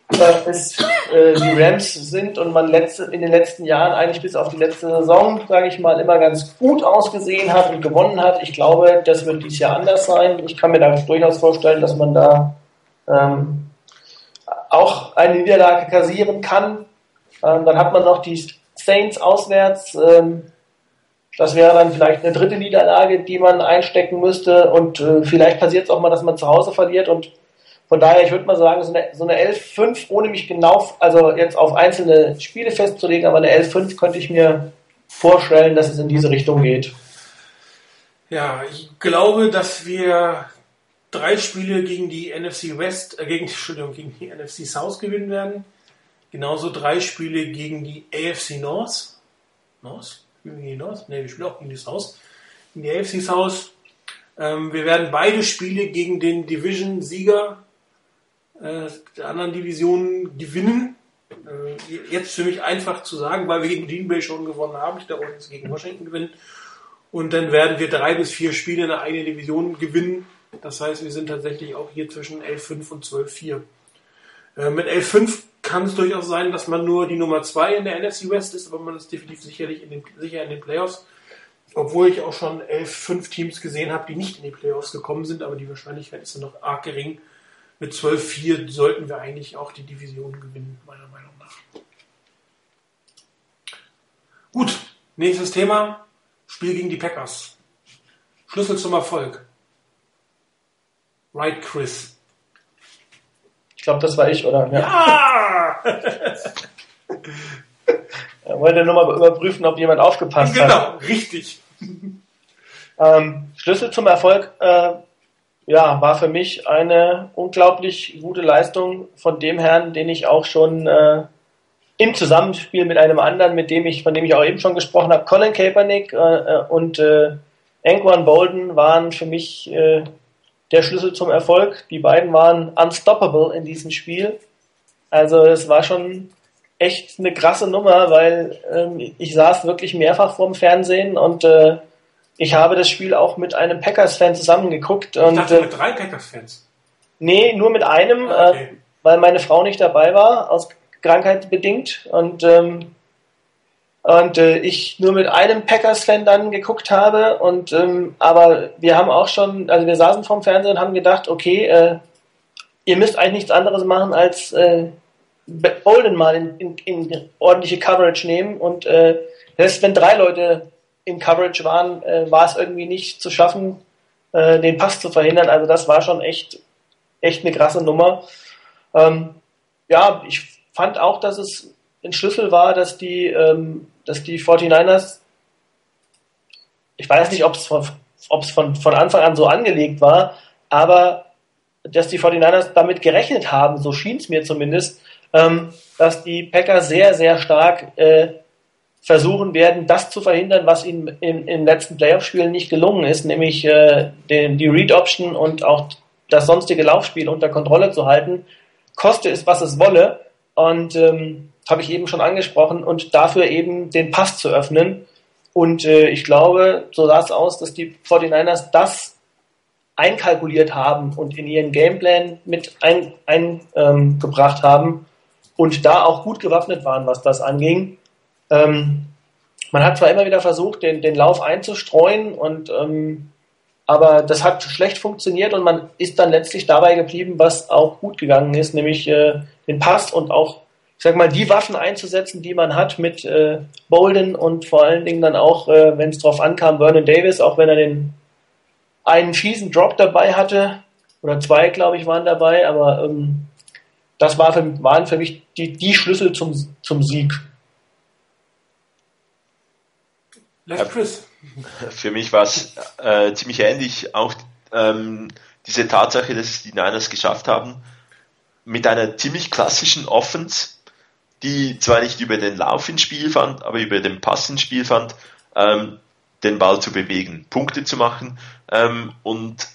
es äh, die Rams sind und man letzte, in den letzten Jahren eigentlich bis auf die letzte Saison, sage ich mal, immer ganz gut ausgesehen hat und gewonnen hat. Ich glaube, das wird dieses Jahr anders sein. Ich kann mir da durchaus vorstellen, dass man da ähm, auch eine Niederlage kassieren kann. Ähm, dann hat man noch die Saints auswärts. Ähm, das wäre dann vielleicht eine dritte Niederlage, die man einstecken müsste. Und äh, vielleicht passiert es auch mal, dass man zu Hause verliert und von daher, ich würde mal sagen, so eine, so eine 11-5, ohne mich genau, also jetzt auf einzelne Spiele festzulegen, aber eine 11-5 könnte ich mir vorstellen, dass es in diese Richtung geht. Ja, ich glaube, dass wir drei Spiele gegen die NFC West, äh, gegen, Entschuldigung, gegen die NFC South gewinnen werden. Genauso drei Spiele gegen die AFC North. North? Gegen die North? Ne, wir spielen auch gegen die South. Gegen die AFC South. Ähm, wir werden beide Spiele gegen den Division-Sieger äh, der anderen Divisionen gewinnen. Äh, jetzt für mich einfach zu sagen, weil wir gegen Green Bay schon gewonnen haben. Ich auch jetzt gegen Washington gewinnen. Und dann werden wir drei bis vier Spiele in der eigenen Division gewinnen. Das heißt, wir sind tatsächlich auch hier zwischen 11-5 und 12-4. Äh, mit 11-5 kann es durchaus sein, dass man nur die Nummer 2 in der NFC West ist, aber man ist definitiv sicherlich in den, sicher in den Playoffs. Obwohl ich auch schon 11-5 Teams gesehen habe, die nicht in die Playoffs gekommen sind, aber die Wahrscheinlichkeit ist ja noch arg gering mit 12-4 sollten wir eigentlich auch die Division gewinnen, meiner Meinung nach. Gut, nächstes Thema. Spiel gegen die Packers. Schlüssel zum Erfolg. Right, Chris. Ich glaube, das war ich, oder? Ja! ja! er wollte nur mal überprüfen, ob jemand aufgepasst genau, hat. Genau, richtig. Ähm, Schlüssel zum Erfolg äh, ja, war für mich eine unglaublich gute Leistung von dem Herrn, den ich auch schon äh, im Zusammenspiel mit einem anderen, mit dem ich, von dem ich auch eben schon gesprochen habe, Colin Kaepernick äh, äh und äh, Anquan Bolden waren für mich äh, der Schlüssel zum Erfolg. Die beiden waren unstoppable in diesem Spiel. Also es war schon echt eine krasse Nummer, weil ähm, ich saß wirklich mehrfach vorm Fernsehen und äh, ich habe das Spiel auch mit einem Packers-Fan zusammengeguckt. Und, ich dachte mit drei Packers-Fans. Nee, nur mit einem, Ah, okay. äh, weil meine Frau nicht dabei war, aus Krankheit bedingt. Und, ähm, und äh, ich nur mit einem Packers-Fan dann geguckt habe. Und ähm, aber wir haben auch schon, also wir saßen vorm Fernseher und haben gedacht, okay, äh, ihr müsst eigentlich nichts anderes machen als äh, Bolden mal in, in, in ordentliche Coverage nehmen. Und äh, selbst wenn drei Leute in Coverage waren, äh, war es irgendwie nicht zu schaffen, äh, den Pass zu verhindern. Also das war schon echt, echt eine krasse Nummer. Ähm, ja, ich fand auch, dass es ein Schlüssel war, dass die, ähm, dass die 49ers, ich weiß nicht, ob es von, von, von Anfang an so angelegt war, aber dass die 49ers damit gerechnet haben, so schien es mir zumindest, ähm, dass die Packers sehr, sehr stark äh, versuchen werden, das zu verhindern, was ihnen im, im letzten Playoff-Spiel nicht gelungen ist, nämlich äh, den, die Read-Option und auch das sonstige Laufspiel unter Kontrolle zu halten, koste es, was es wolle. Und ähm, habe ich eben schon angesprochen, und dafür eben den Pass zu öffnen. Und äh, ich glaube, so sah es aus, dass die 49ers das einkalkuliert haben und in ihren Gameplan mit eingebracht ein, ähm, haben und da auch gut gewappnet waren, was das anging. Ähm, man hat zwar immer wieder versucht, den, den Lauf einzustreuen, und, ähm, aber das hat schlecht funktioniert und man ist dann letztlich dabei geblieben, was auch gut gegangen ist, nämlich äh, den Pass und auch, ich sag mal, die Waffen einzusetzen, die man hat mit äh, Bolden und vor allen Dingen dann auch, äh, wenn es drauf ankam, Vernon Davis, auch wenn er den einen schießen Drop dabei hatte, oder zwei, glaube ich, waren dabei, aber ähm, das war für, waren für mich die, die Schlüssel zum, zum Sieg. Left Chris. Für mich war es äh, ziemlich ähnlich. Auch ähm, diese Tatsache, dass die Niners geschafft haben, mit einer ziemlich klassischen Offense, die zwar nicht über den Lauf ins Spiel fand, aber über den Pass ins Spiel fand, ähm, den Ball zu bewegen, Punkte zu machen ähm, und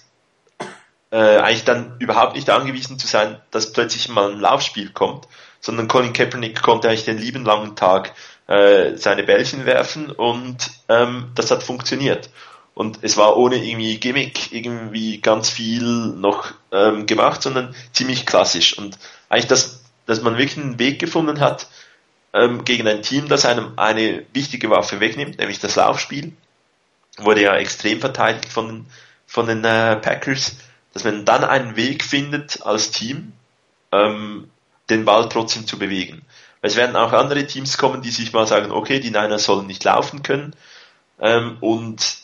äh, eigentlich dann überhaupt nicht angewiesen zu sein, dass plötzlich mal ein Laufspiel kommt, sondern Colin Kaepernick konnte eigentlich den lieben langen Tag äh, seine Bällchen werfen und ähm, das hat funktioniert. Und es war ohne irgendwie Gimmick irgendwie ganz viel noch ähm, gemacht, sondern ziemlich klassisch. Und eigentlich, dass, dass man wirklich einen Weg gefunden hat ähm, gegen ein Team, das einem eine wichtige Waffe wegnimmt, nämlich das Laufspiel, wurde ja extrem verteidigt von den, von den äh, Packers, dass man dann einen Weg findet als Team, ähm, den Ball trotzdem zu bewegen. Es werden auch andere Teams kommen, die sich mal sagen, okay, die Niners sollen nicht laufen können ähm, und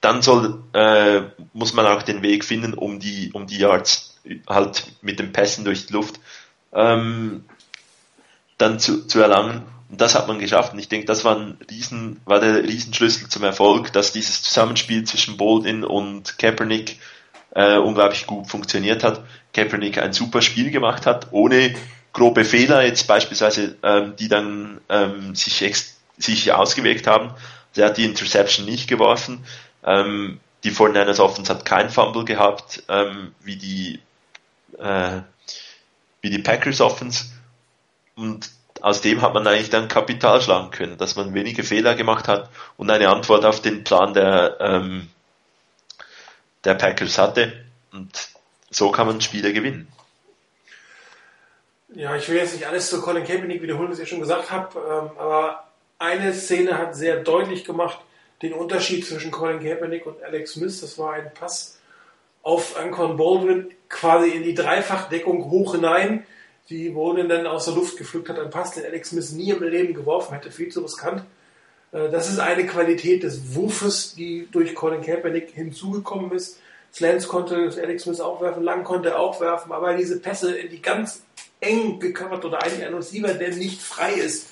dann soll, äh, muss man auch den Weg finden, um die, um die Yards halt mit den Pässen durch die Luft ähm, dann zu, zu erlangen. Und das hat man geschafft. Und ich denke, das war, ein Riesen, war der Riesenschlüssel zum Erfolg, dass dieses Zusammenspiel zwischen Boldin und Kaepernick äh, unglaublich gut funktioniert hat. Kaepernick ein super Spiel gemacht hat, ohne grobe Fehler, jetzt beispielsweise, ähm, die dann ähm, sich, ex sich ausgewirkt haben. Also er hat die Interception nicht geworfen. Ähm, die 49ers Offense hat kein Fumble gehabt, ähm, wie die äh, wie die Packers Offense. Und aus dem hat man eigentlich dann Kapital schlagen können, dass man wenige Fehler gemacht hat und eine Antwort auf den Plan der, ähm, der Packers hatte. Und so kann man Spiele gewinnen. Ja, ich will jetzt nicht alles zu Colin Kaepernick wiederholen, was ich schon gesagt habe, ähm, aber eine Szene hat sehr deutlich gemacht den Unterschied zwischen Colin Kaepernick und Alex Smith. Das war ein Pass auf Ancon Baldwin quasi in die Dreifachdeckung hoch hinein, die Baldwin dann aus der Luft gepflückt hat. Ein Pass, den Alex Smith nie im Leben geworfen hätte, viel zu riskant. Äh, das ist eine Qualität des Wurfes, die durch Colin Kaepernick hinzugekommen ist. Slants konnte Alex Smith auch werfen, Lang konnte auch werfen, aber diese Pässe in die ganz eng gecovert oder eigentlich ein Receiver, der nicht frei ist.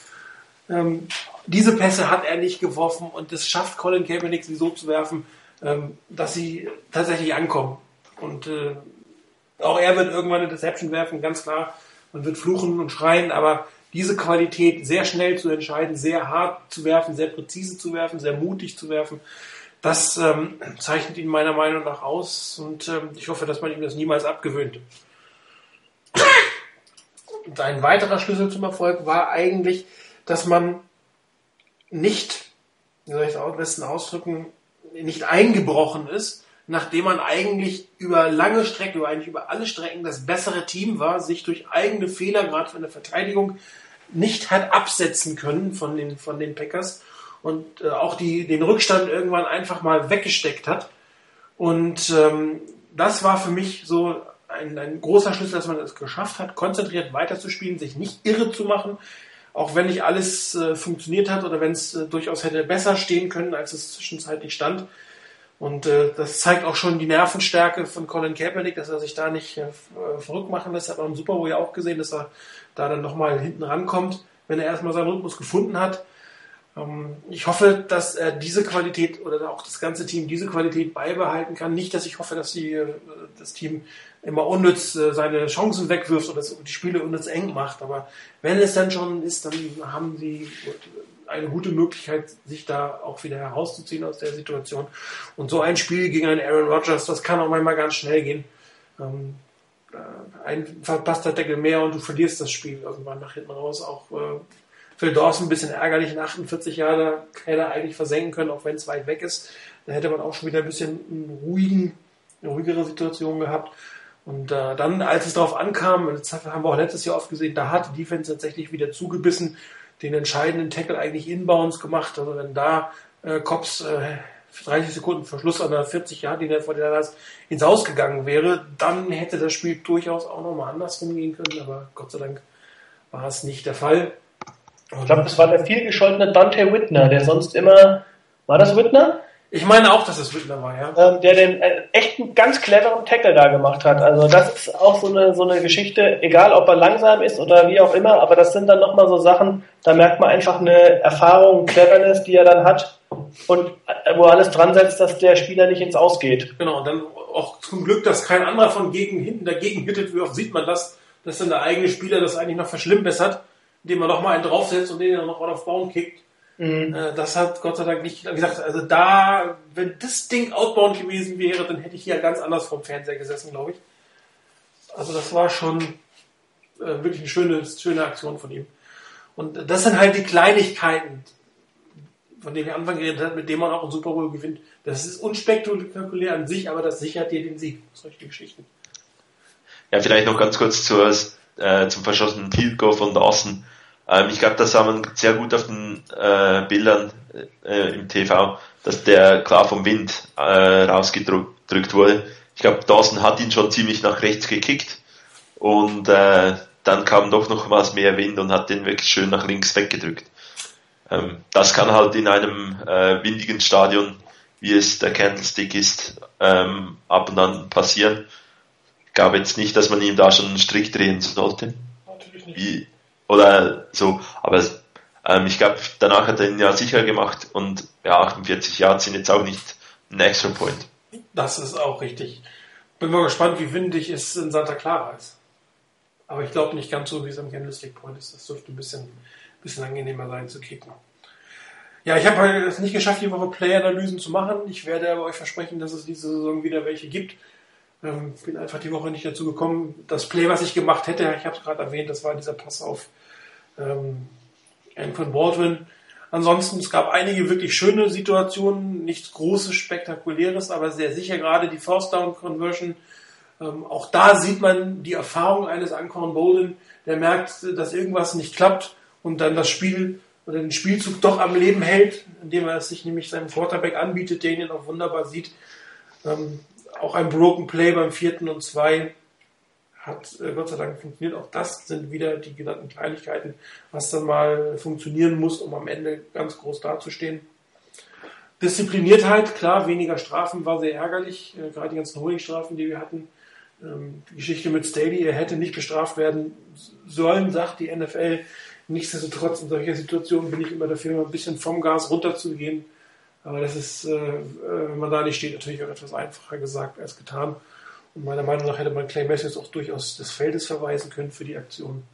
Ähm, diese Pässe hat er nicht geworfen und es schafft Colin Kaepernick, sie so zu werfen, ähm, dass sie tatsächlich ankommen. Und äh, auch er wird irgendwann eine Deception werfen, ganz klar. Man wird fluchen und schreien, aber diese Qualität, sehr schnell zu entscheiden, sehr hart zu werfen, sehr präzise zu werfen, sehr mutig zu werfen, das ähm, zeichnet ihn meiner Meinung nach aus und ähm, ich hoffe, dass man ihm das niemals abgewöhnt. Und ein weiterer Schlüssel zum Erfolg war eigentlich, dass man nicht, wie soll ich es am besten ausdrücken, nicht eingebrochen ist, nachdem man eigentlich über lange Strecken, über eigentlich über alle Strecken das bessere Team war, sich durch eigene Fehler, gerade von der Verteidigung, nicht hat absetzen können von den, von den Packers und äh, auch die, den Rückstand irgendwann einfach mal weggesteckt hat. Und ähm, das war für mich so ein, ein großer Schlüssel, dass man es geschafft hat, konzentriert weiterzuspielen, sich nicht irre zu machen, auch wenn nicht alles äh, funktioniert hat oder wenn es äh, durchaus hätte besser stehen können, als es zwischenzeitlich stand. Und äh, das zeigt auch schon die Nervenstärke von Colin Kaepernick, dass er sich da nicht äh, verrückt machen lässt. Hat man im Super Bowl ja auch gesehen, dass er da dann nochmal hinten rankommt, wenn er erstmal seinen Rhythmus gefunden hat. Ähm, ich hoffe, dass er diese Qualität oder auch das ganze Team diese Qualität beibehalten kann. Nicht, dass ich hoffe, dass die, äh, das Team immer unnütz äh, seine Chancen wegwirft oder die Spiele unnütz eng macht. Aber wenn es dann schon ist, dann haben sie eine gute Möglichkeit, sich da auch wieder herauszuziehen aus der Situation. Und so ein Spiel gegen einen Aaron Rodgers, das kann auch manchmal ganz schnell gehen. Ähm, äh, ein verpasster Deckel mehr und du verlierst das Spiel irgendwann nach hinten raus. Auch Phil Dawson ein bisschen ärgerlich, in 48 Jahren hätte er eigentlich versenken können, auch wenn es weit weg ist. Da hätte man auch schon wieder ein bisschen einen ruhigen, eine ruhigere Situation gehabt. Und äh, dann, als es darauf ankam, das haben wir auch letztes Jahr oft gesehen, da hat die Defense tatsächlich wieder zugebissen, den entscheidenden Tackle eigentlich inbounds gemacht. Also wenn da äh, Cops äh, 30 Sekunden Verschluss an der 40 Jahre, die der vor der ins Haus gegangen wäre, dann hätte das Spiel durchaus auch nochmal andersrum gehen können, aber Gott sei Dank war es nicht der Fall. Ich glaube, das war der vielgescholtene Dante Whitner, der sonst immer, war das Whitner? Ich meine auch, dass es Whitner war, ja. Ähm, der den äh, echt einen ganz cleveren Tackle da gemacht hat. Also das ist auch so eine, so eine Geschichte, egal ob er langsam ist oder wie auch immer, aber das sind dann nochmal so Sachen, da merkt man einfach eine Erfahrung, Cleverness, die er dann hat und äh, wo alles dran setzt, dass der Spieler nicht ins Ausgeht. Genau, und dann auch zum Glück, dass kein anderer von gegen, hinten dagegen hittet, wie oft sieht man das, dass dann der eigene Spieler das eigentlich noch verschlimmbessert, indem man nochmal einen draufsetzt und den dann noch auf Baum kickt. Mhm. Äh, das hat Gott sei Dank nicht, wie gesagt, also da, wenn das Ding outbound gewesen wäre, dann hätte ich hier ganz anders vom Fernseher gesessen, glaube ich. Also das war schon äh, wirklich eine schöne, schöne Aktion von ihm. Und das sind halt die Kleinigkeiten, von denen wir Anfang geredet haben, mit denen man auch einen Super Bowl gewinnt. Das ist unspektakulär an sich, aber das sichert dir den Sieg. Solche Geschichten. Ja, vielleicht noch ganz kurz zur, äh, zum verschossenen Field Goal von Dawson. Ähm, ich glaube, das sah man sehr gut auf den äh, Bildern äh, im TV, dass der klar vom Wind äh, rausgedrückt wurde. Ich glaube, Dawson hat ihn schon ziemlich nach rechts gekickt und äh, dann kam doch noch was mehr Wind und hat den wirklich schön nach links weggedrückt. Ähm, das kann halt in einem äh, windigen Stadion, wie es der Candlestick ist, ähm, ab und an passieren. Ich glaube jetzt nicht, dass man ihm da schon einen Strick drehen sollte. Natürlich nicht. Wie, oder so, aber ähm, ich glaube, danach hat er ihn ja sicher gemacht und ja, 48 Jahre sind jetzt auch nicht ein extra Point. Das ist auch richtig. Bin mal gespannt, wie windig es in Santa Clara ist. Aber ich glaube nicht ganz so, wie es am Candlestick Point ist. Das dürfte ein bisschen, bisschen angenehmer sein zu kicken. Ja, ich habe halt es nicht geschafft, die Woche Play-Analysen zu machen. Ich werde aber euch versprechen, dass es diese Saison wieder welche gibt. Ähm, bin einfach die Woche nicht dazu gekommen. Das Play, was ich gemacht hätte, ich habe es gerade erwähnt, das war dieser Pass auf ähm, Anquin Baldwin. Ansonsten, es gab einige wirklich schöne Situationen, nichts Großes, Spektakuläres, aber sehr sicher gerade die First Down Conversion. Ähm, auch da sieht man die Erfahrung eines Anquan Bolden, der merkt, dass irgendwas nicht klappt und dann das Spiel oder den Spielzug doch am Leben hält, indem er es sich nämlich seinem Quarterback anbietet, der ihn auch wunderbar sieht. Ähm, auch ein Broken Play beim vierten und zwei hat äh, Gott sei Dank funktioniert. Auch das sind wieder die genannten Kleinigkeiten, was dann mal funktionieren muss, um am Ende ganz groß dazustehen. Diszipliniertheit, klar, weniger Strafen war sehr ärgerlich, äh, gerade die ganzen Honigstrafen, die wir hatten. Ähm, die Geschichte mit Staley, er hätte nicht bestraft werden sollen, sagt die NFL. Nichtsdestotrotz, in solcher Situation bin ich immer dafür, ein bisschen vom Gas runterzugehen. Aber das ist, äh, äh, wenn man da nicht steht, natürlich auch etwas einfacher gesagt als getan. Und meiner Meinung nach hätte man Clay Matthews auch durchaus des Feldes verweisen können für die Aktion.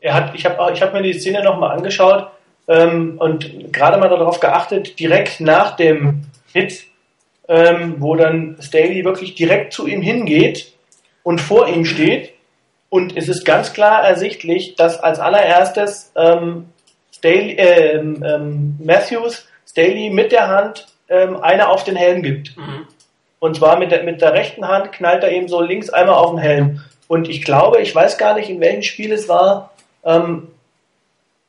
Er hat, ich habe ich hab mir die Szene nochmal angeschaut ähm, und gerade mal darauf geachtet, direkt nach dem Hit, ähm, wo dann Staley wirklich direkt zu ihm hingeht und vor ihm steht. Und es ist ganz klar ersichtlich, dass als allererstes ähm, Staley, äh, ähm, Matthews Staley mit der Hand ähm, eine auf den Helm gibt. Mhm. Und zwar mit der, mit der rechten Hand knallt er eben so links einmal auf den Helm. Und ich glaube, ich weiß gar nicht, in welchem Spiel es war. Ähm,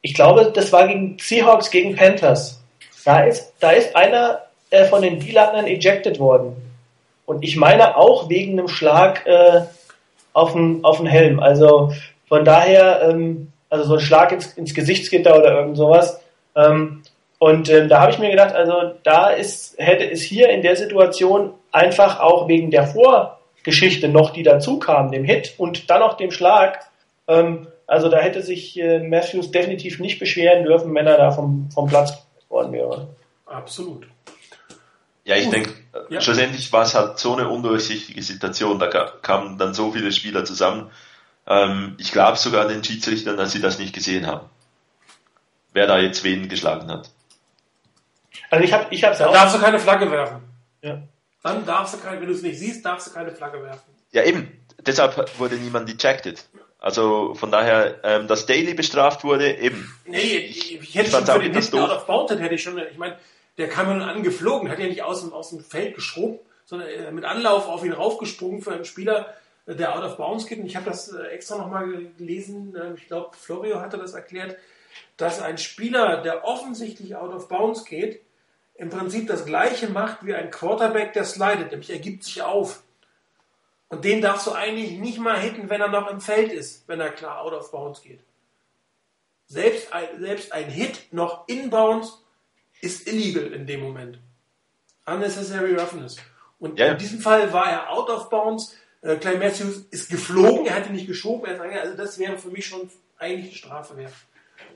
ich glaube, das war gegen Seahawks gegen Panthers. Da ist, da ist einer äh, von den D-Linern ejected worden. Und ich meine auch wegen einem Schlag äh, auf, den, auf den Helm. Also von daher, ähm, also so ein Schlag ins, ins Gesichtsgitter oder irgend sowas. Ähm, und ähm, da habe ich mir gedacht, also da ist, hätte es hier in der Situation einfach auch wegen der Vorgeschichte noch, die dazu kam, dem Hit und dann noch dem Schlag, ähm, Also da hätte sich äh, Matthews definitiv nicht beschweren dürfen, wenn er da vom, vom Platz worden wäre. Absolut. Ja, ich denke, ja. schlussendlich war es halt so eine undurchsichtige Situation. Da kamen dann so viele Spieler zusammen. Ähm, ich glaube sogar den Schiedsrichtern, dass sie das nicht gesehen haben. Wer da jetzt wen geschlagen hat. Also ich habe ich hab's Dann auch. darfst du keine Flagge werfen. Ja. Dann darfst du keine, wenn du es nicht siehst, darfst du keine Flagge werfen. Ja, eben. Deshalb wurde niemand ejected. Also von daher, ähm, dass Daly bestraft wurde, eben. Nee, ich, ich hätte ich schon für den Hit out of bounded hätte ich schon, ich meine, der kam nun angeflogen, hat ja nicht aus, aus dem Feld geschoben, sondern äh, mit Anlauf auf ihn raufgesprungen für einen Spieler, äh, der out of bounds geht. Und ich habe das äh, extra nochmal gelesen, ich glaube, Florio hatte das erklärt, dass ein Spieler, der offensichtlich out of bounds geht, im Prinzip das gleiche macht wie ein Quarterback, der slidet, nämlich er gibt sich auf. Und den darfst du eigentlich nicht mal hitten, wenn er noch im Feld ist, wenn er klar out of bounds geht. Selbst ein, selbst ein Hit noch inbounds ist illegal in dem Moment. Unnecessary roughness. Und yeah. in diesem Fall war er out of bounds. Äh, Clay Matthews ist geflogen, er hatte nicht geschoben. Er ist also das wäre für mich schon eigentlich eine Strafe wert.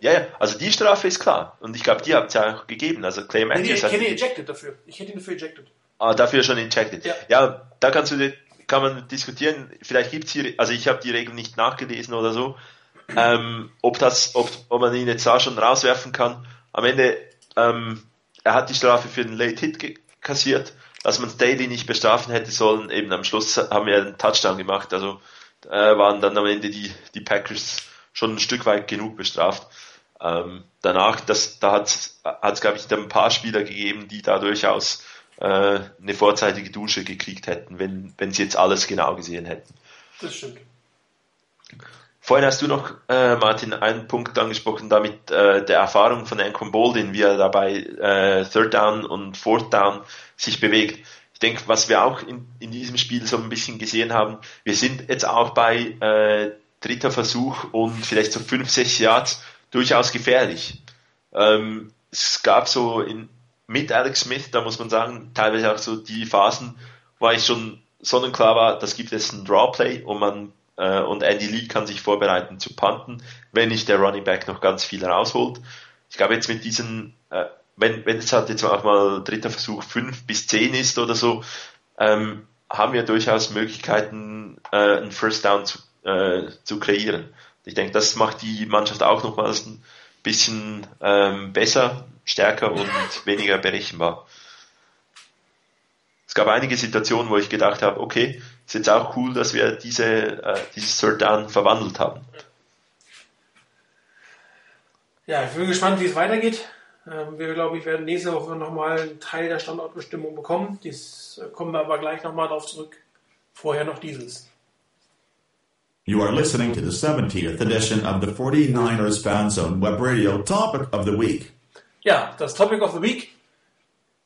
Ja, ja, also die Strafe ist klar. Und ich glaube, die habt ihr ja auch gegeben. Also Clay Matthews. Nee, ich hätte ihn ejected dafür. Ich hätte ihn dafür ejected. Ah, dafür schon ejected. Ja, ja da kannst du, kann man diskutieren. Vielleicht gibt es hier, also ich habe die Regeln nicht nachgelesen oder so, ähm, ob das, ob, ob man ihn jetzt da schon rauswerfen kann. Am Ende, ähm, er hat die Strafe für den Late Hit kassiert, dass man Daily nicht bestrafen hätte sollen. Eben am Schluss haben wir einen Touchdown gemacht, also äh, waren dann am Ende die, die Packers schon ein Stück weit genug bestraft. Ähm, danach, das, da hat es, glaube ich, ein paar Spieler gegeben, die da durchaus äh, eine vorzeitige Dusche gekriegt hätten, wenn, wenn sie jetzt alles genau gesehen hätten. Das stimmt. Vorhin hast du noch, äh, Martin, einen Punkt angesprochen, damit äh, der Erfahrung von Ancon Boldin, wie er dabei äh, Third Down und Fourth Down sich bewegt. Ich denke, was wir auch in, in diesem Spiel so ein bisschen gesehen haben, wir sind jetzt auch bei äh, dritter Versuch und vielleicht so fünf, sechs Yards durchaus gefährlich. Ähm, es gab so in, mit Alex Smith, da muss man sagen, teilweise auch so die Phasen, wo ich schon sonnenklar war, das gibt es ein Drawplay und man äh, und Andy Lee kann sich vorbereiten zu punten, wenn nicht der Running Back noch ganz viel rausholt. Ich glaube jetzt mit diesen, äh, wenn, wenn es halt jetzt auch mal dritter Versuch fünf bis zehn ist oder so, ähm, haben wir durchaus Möglichkeiten, äh, einen First Down zu, äh, zu kreieren. Ich denke, das macht die Mannschaft auch nochmals ein bisschen ähm, besser, stärker und weniger berechenbar. Es gab einige Situationen, wo ich gedacht habe, okay, ist jetzt auch cool, dass wir diese, äh, dieses Third Down verwandelt haben. Ja, ich bin gespannt, wie es weitergeht. Ähm, wir, glaube ich, werden nächste Woche nochmal einen Teil der Standortbestimmung bekommen. Dies äh, kommen wir aber gleich nochmal darauf zurück. Vorher noch dieses. You are listening to the 70th edition of the 49ers Fan Zone Web Radio Topic of the Week. Ja, das Topic of the Week.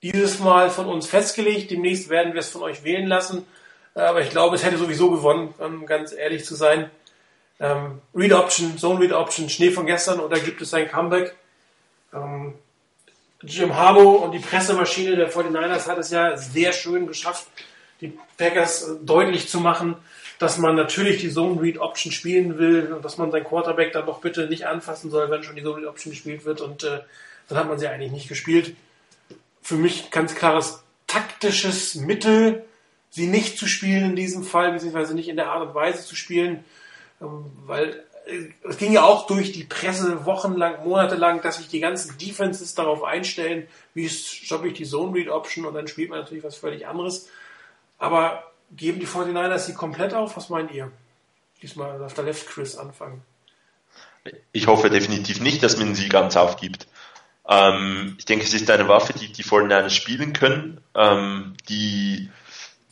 Dieses Mal von uns festgelegt. Demnächst werden wir es von euch wählen lassen. Aber ich glaube, es hätte sowieso gewonnen, um ganz ehrlich zu sein. Ähm, Read Option, Zone Read Option, Schnee von gestern oder gibt es ein Comeback? Ähm, Jim Harbaugh und die Pressemaschine der 49ers hat es ja sehr schön geschafft, die Packers deutlich zu machen, dass man natürlich die Zone Read Option spielen will und dass man seinen Quarterback dann doch bitte nicht anfassen soll, wenn schon die Zone Read Option gespielt wird. Und äh, dann hat man sie eigentlich nicht gespielt. Für mich ganz klares taktisches Mittel, sie nicht zu spielen in diesem Fall, beziehungsweise nicht in der Art und Weise zu spielen, ähm, weil äh, es ging ja auch durch die Presse wochenlang, monatelang, dass sich die ganzen Defenses darauf einstellen, wie stoppe ich die Zone Read Option und dann spielt man natürlich was völlig anderes. Aber Geben die 49ers sie komplett auf? Was meint ihr? Diesmal darf der Left Chris anfangen. Ich hoffe definitiv nicht, dass man sie ganz aufgibt. Ähm, ich denke, es ist eine Waffe, die die 49ers spielen können, ähm, die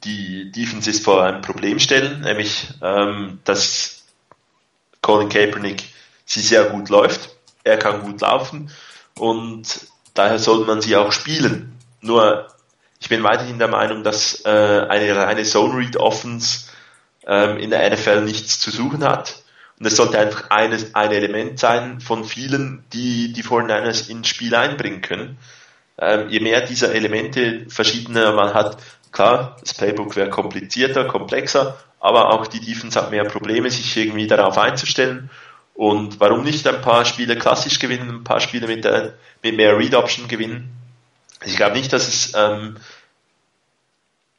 die Defenses vor ein Problem stellen, nämlich ähm, dass Colin Kaepernick sie sehr gut läuft. Er kann gut laufen und daher sollte man sie auch spielen. Nur ich bin weiterhin der Meinung, dass äh, eine reine Zone Read Offense ähm, in der NFL nichts zu suchen hat. Und es sollte einfach eine, ein Element sein von vielen, die die 49ers ins Spiel einbringen können. Ähm, je mehr dieser Elemente verschiedene man hat, klar, das Playbook wäre komplizierter, komplexer, aber auch die Defense hat mehr Probleme, sich irgendwie darauf einzustellen. Und warum nicht ein paar Spiele klassisch gewinnen, ein paar Spiele mit, der, mit mehr Read Option gewinnen? Ich glaube nicht, dass es, ähm,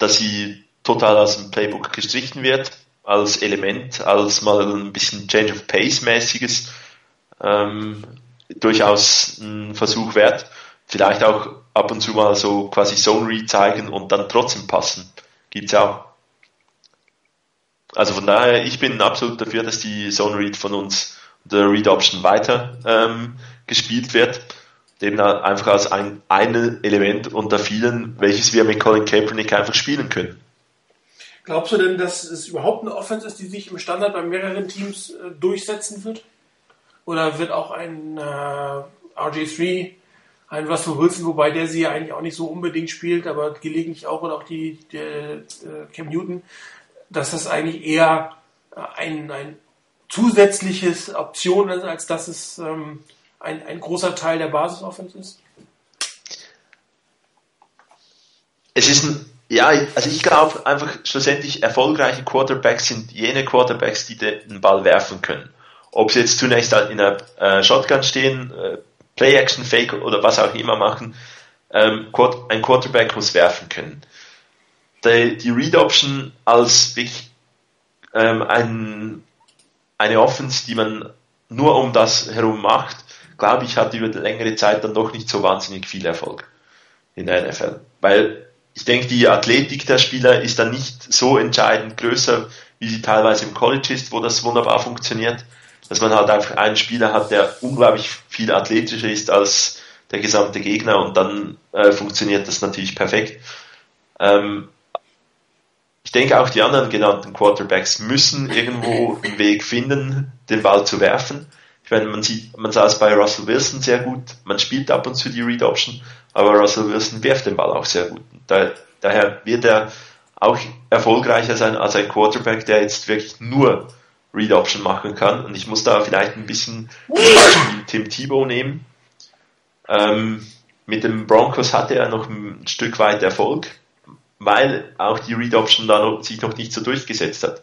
dass sie total aus dem Playbook gestrichen wird, als Element, als mal ein bisschen Change of Pace mäßiges, ähm, durchaus ein Versuch wert. Vielleicht auch ab und zu mal so quasi Zone Read zeigen und dann trotzdem passen. Gibt's auch. Also von daher, ich bin absolut dafür, dass die Zone Read von uns, der Read Option weiter ähm, gespielt wird. Dem einfach als ein, ein Element unter vielen, welches wir mit Colin Kaepernick einfach spielen können. Glaubst du denn, dass es überhaupt eine Offense ist, die sich im Standard bei mehreren Teams äh, durchsetzen wird? Oder wird auch ein äh, RG3, ein Russell Wilson, wobei der sie ja eigentlich auch nicht so unbedingt spielt, aber gelegentlich auch, oder auch die, die äh, Cam Newton, dass das eigentlich eher äh, ein, ein zusätzliches Option ist, als dass es ähm, ein, ein großer Teil der Basisoffense ist? Es ist ein, ja, also ich glaube einfach schlussendlich erfolgreiche Quarterbacks sind jene Quarterbacks, die den Ball werfen können. Ob sie jetzt zunächst halt in einer äh, Shotgun stehen, äh, Play-Action-Fake oder was auch immer machen, ähm, ein Quarterback muss werfen können. Die, die Read-Option als wirklich ähm, ein, eine Offense, die man nur um das herum macht, glaube ich, hat über längere Zeit dann doch nicht so wahnsinnig viel Erfolg in der NFL. Weil ich denke, die Athletik der Spieler ist dann nicht so entscheidend größer, wie sie teilweise im College ist, wo das wunderbar funktioniert dass man halt einfach einen Spieler hat, der unglaublich viel athletischer ist als der gesamte Gegner und dann äh, funktioniert das natürlich perfekt. Ähm, ich denke auch die anderen genannten Quarterbacks müssen irgendwo einen Weg finden, den Ball zu werfen. Ich meine, man sieht, man sah es bei Russell Wilson sehr gut. Man spielt ab und zu die Read Option, aber Russell Wilson wirft den Ball auch sehr gut. Da, daher wird er auch erfolgreicher sein als ein Quarterback, der jetzt wirklich nur Read Option machen kann. Und ich muss da vielleicht ein bisschen Tim Tebow nehmen. Ähm, mit dem Broncos hatte er noch ein Stück weit Erfolg, weil auch die Read Option da noch, sich noch nicht so durchgesetzt hat.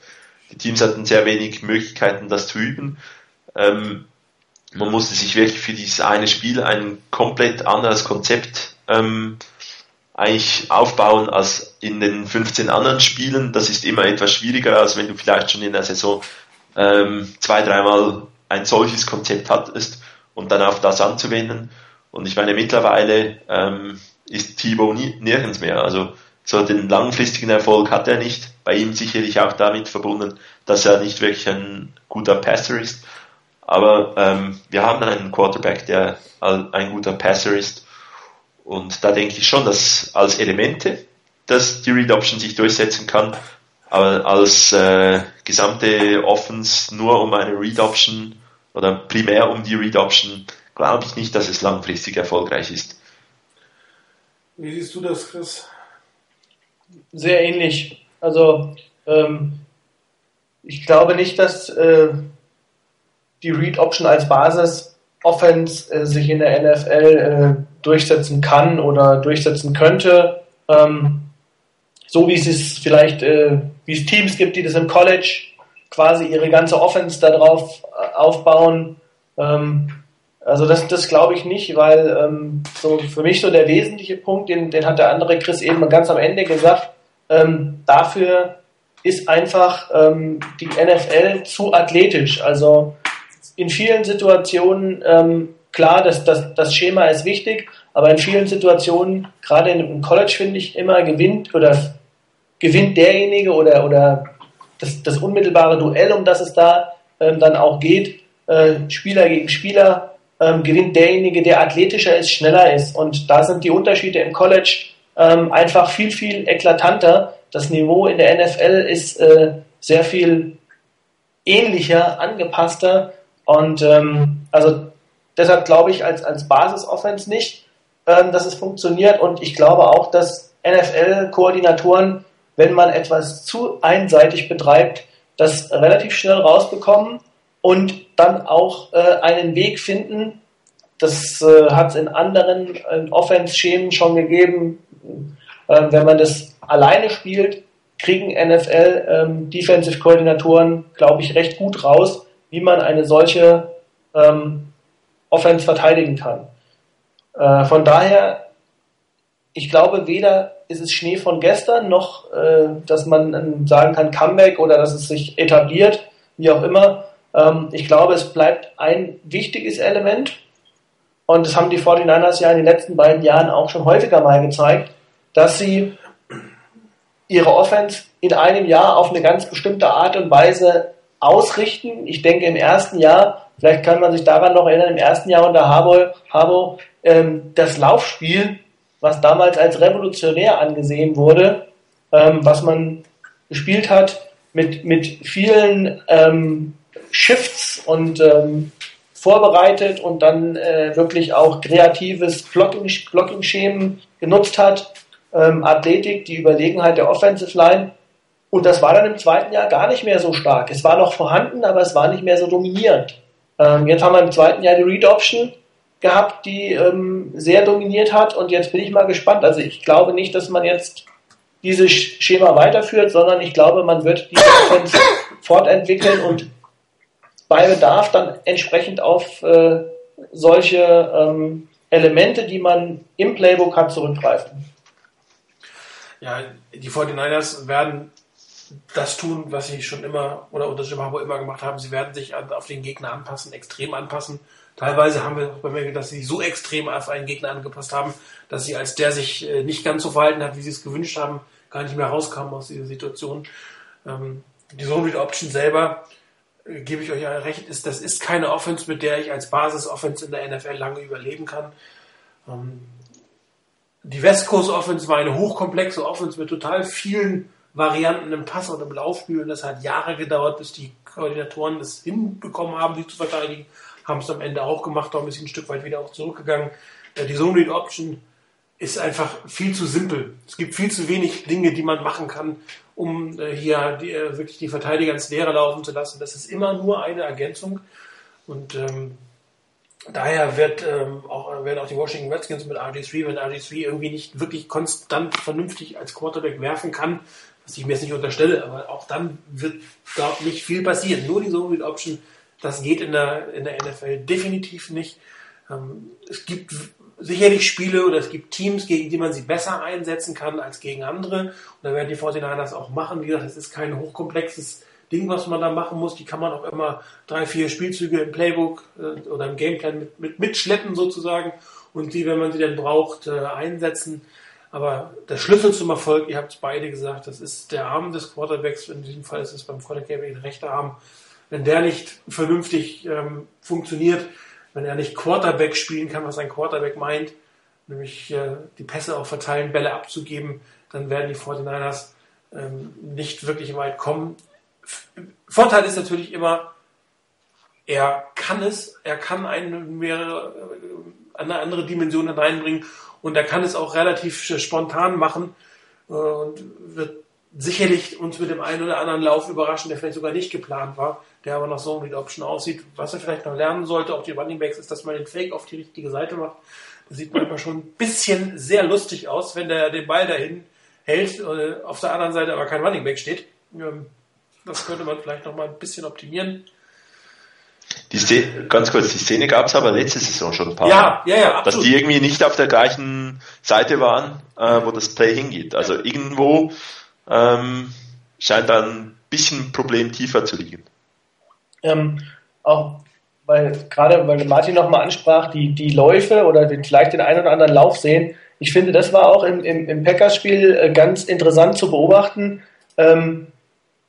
Die Teams hatten sehr wenig Möglichkeiten, das zu üben. Ähm, man musste sich wirklich für dieses eine Spiel ein komplett anderes Konzept ähm, eigentlich aufbauen als in den 15 anderen Spielen. Das ist immer etwas schwieriger, als wenn du vielleicht schon in der Saison ähm, zwei, dreimal ein solches Konzept hattest und dann auf das anzuwenden. Und ich meine, mittlerweile ähm, ist Thibaut nirgends mehr. Also so den langfristigen Erfolg hat er nicht. Bei ihm sicherlich auch damit verbunden, dass er nicht wirklich ein guter Passer ist. Aber ähm, wir haben einen Quarterback, der ein guter Passer ist. Und da denke ich schon, dass als Elemente, dass die Read Option sich durchsetzen kann. Aber als äh, gesamte Offense nur um eine Read Option oder primär um die Read Option, glaube ich nicht, dass es langfristig erfolgreich ist. Wie siehst du das, Chris? Sehr ähnlich. Also ähm, ich glaube nicht, dass äh, die Read Option als Basis Offense äh, sich in der NFL äh, durchsetzen kann oder durchsetzen könnte. Ähm, so wie es vielleicht äh, wie es Teams gibt, die das im College quasi ihre ganze Offense darauf äh, aufbauen. Ähm, also das, das glaube ich nicht, weil ähm, so für mich so der wesentliche Punkt, den, den hat der andere Chris eben ganz am Ende gesagt, ähm, dafür ist einfach ähm, die NFL zu athletisch. Also in vielen Situationen, ähm, klar, das, das, das Schema ist wichtig, aber in vielen Situationen, gerade im College finde ich immer gewinnt oder gewinnt derjenige oder, oder das, das unmittelbare Duell, um das es da ähm, dann auch geht, äh, Spieler gegen Spieler, ähm, gewinnt derjenige, der athletischer ist, schneller ist. Und da sind die Unterschiede im College ähm, einfach viel, viel eklatanter. Das Niveau in der NFL ist äh, sehr viel ähnlicher, angepasster. Und ähm, also deshalb glaube ich als, als Basis-Offense nicht, ähm, dass es funktioniert. Und ich glaube auch, dass NFL-Koordinatoren wenn man etwas zu einseitig betreibt, das relativ schnell rausbekommen und dann auch äh, einen Weg finden. Das äh, hat es in anderen äh, Offense-Schemen schon gegeben. Äh, wenn man das alleine spielt, kriegen NFL-Defensive-Koordinatoren, glaube ich, recht gut raus, wie man eine solche ähm, Offense verteidigen kann. Äh, von daher, ich glaube, weder ist es Schnee von gestern, noch, äh, dass man ähm, sagen kann Comeback oder dass es sich etabliert, wie auch immer. Ähm, ich glaube, es bleibt ein wichtiges Element. Und das haben die 49ers ja in den letzten beiden Jahren auch schon häufiger mal gezeigt, dass sie ihre Offense in einem Jahr auf eine ganz bestimmte Art und Weise ausrichten. Ich denke im ersten Jahr, vielleicht kann man sich daran noch erinnern, im ersten Jahr unter Harbo, Harbo ähm, das Laufspiel, was damals als revolutionär angesehen wurde, ähm, was man gespielt hat mit, mit vielen ähm, Shifts und ähm, vorbereitet und dann äh, wirklich auch kreatives Blocking-Schemen genutzt hat, ähm, Athletik, die Überlegenheit der Offensive Line. Und das war dann im zweiten Jahr gar nicht mehr so stark. Es war noch vorhanden, aber es war nicht mehr so dominierend. Ähm, jetzt haben wir im zweiten Jahr die Read Option gehabt, die ähm, sehr dominiert hat. Und jetzt bin ich mal gespannt. Also ich glaube nicht, dass man jetzt dieses Schema weiterführt, sondern ich glaube, man wird diese Offense fortentwickeln und bei Bedarf dann entsprechend auf äh, solche ähm, Elemente, die man im Playbook hat, zurückgreifen. Ja, die 49ers werden das tun, was sie schon immer oder unter Jim Harbour immer gemacht haben. Sie werden sich auf den Gegner anpassen, extrem anpassen. Teilweise haben wir bemerkt, dass sie so extrem auf einen Gegner angepasst haben, dass sie, als der sich äh, nicht ganz so verhalten hat, wie sie es gewünscht haben, gar nicht mehr rauskamen aus dieser Situation. Ähm, die Read Option selber gebe ich euch ja recht, ist, das ist keine Offense, mit der ich als Basis-Offense in der NFL lange überleben kann. Ähm, die West Coast Offense war eine hochkomplexe Offense mit total vielen Varianten im Pass und im Laufspiel und das hat Jahre gedauert, bis die Koordinatoren das hinbekommen haben, sie zu verteidigen. Haben es am Ende auch gemacht, darum ist ein Stück weit wieder auch zurückgegangen. Äh, die Zone Read Option ist einfach viel zu simpel. Es gibt viel zu wenig Dinge, die man machen kann, um äh, hier die, äh, wirklich die Verteidiger ins Leere laufen zu lassen. Das ist immer nur eine Ergänzung. Und ähm, daher wird, ähm, auch, werden auch die Washington Redskins mit RG3, wenn RG3 irgendwie nicht wirklich konstant vernünftig als Quarterback werfen kann, was ich mir jetzt nicht unterstelle, aber auch dann wird dort nicht viel passieren. Nur die Zone Option, das geht in der, in der NFL definitiv nicht. Ähm, es gibt sicherlich Spiele oder es gibt Teams, gegen die man sie besser einsetzen kann als gegen andere. Und da werden die 49ers auch machen. Wie gesagt, es ist kein hochkomplexes Ding, was man da machen muss. Die kann man auch immer drei, vier Spielzüge im Playbook äh, oder im Gameplan mit, mit, mitschleppen sozusagen und die, wenn man sie denn braucht, äh, einsetzen. Aber der Schlüssel zum Erfolg, ihr habt es beide gesagt, das ist der Arm des Quarterbacks. In diesem Fall ist es beim Quarterback der rechte Arm. Wenn der nicht vernünftig ähm, funktioniert, wenn er nicht Quarterback spielen kann, was ein Quarterback meint, nämlich äh, die Pässe auch verteilen, Bälle abzugeben, dann werden die 49ers ähm, nicht wirklich weit kommen. Vorteil ist natürlich immer, er kann es, er kann eine, mehrere, äh, eine andere Dimension reinbringen und er kann es auch relativ spontan machen äh, und wird sicherlich uns mit dem einen oder anderen Lauf überraschen, der vielleicht sogar nicht geplant war der aber noch so mit Option aussieht. Was er vielleicht noch lernen sollte, auch die Running Backs, ist, dass man den Fake auf die richtige Seite macht. Das sieht manchmal schon ein bisschen sehr lustig aus, wenn der den Ball dahin hält, äh, auf der anderen Seite aber kein Running Back steht. Ähm, das könnte man vielleicht noch mal ein bisschen optimieren. Die Szene, ganz kurz, die Szene gab es aber letzte Saison schon ein paar Mal. Ja, ja, ja. Dass die irgendwie nicht auf der gleichen Seite waren, äh, wo das Play hingeht. Also irgendwo ähm, scheint da ein bisschen Problem tiefer zu liegen. Ähm, auch weil gerade weil Martin nochmal ansprach, die, die Läufe oder den, vielleicht den einen oder anderen Lauf sehen. Ich finde, das war auch im, im, im Packers-Spiel äh, ganz interessant zu beobachten. Ähm,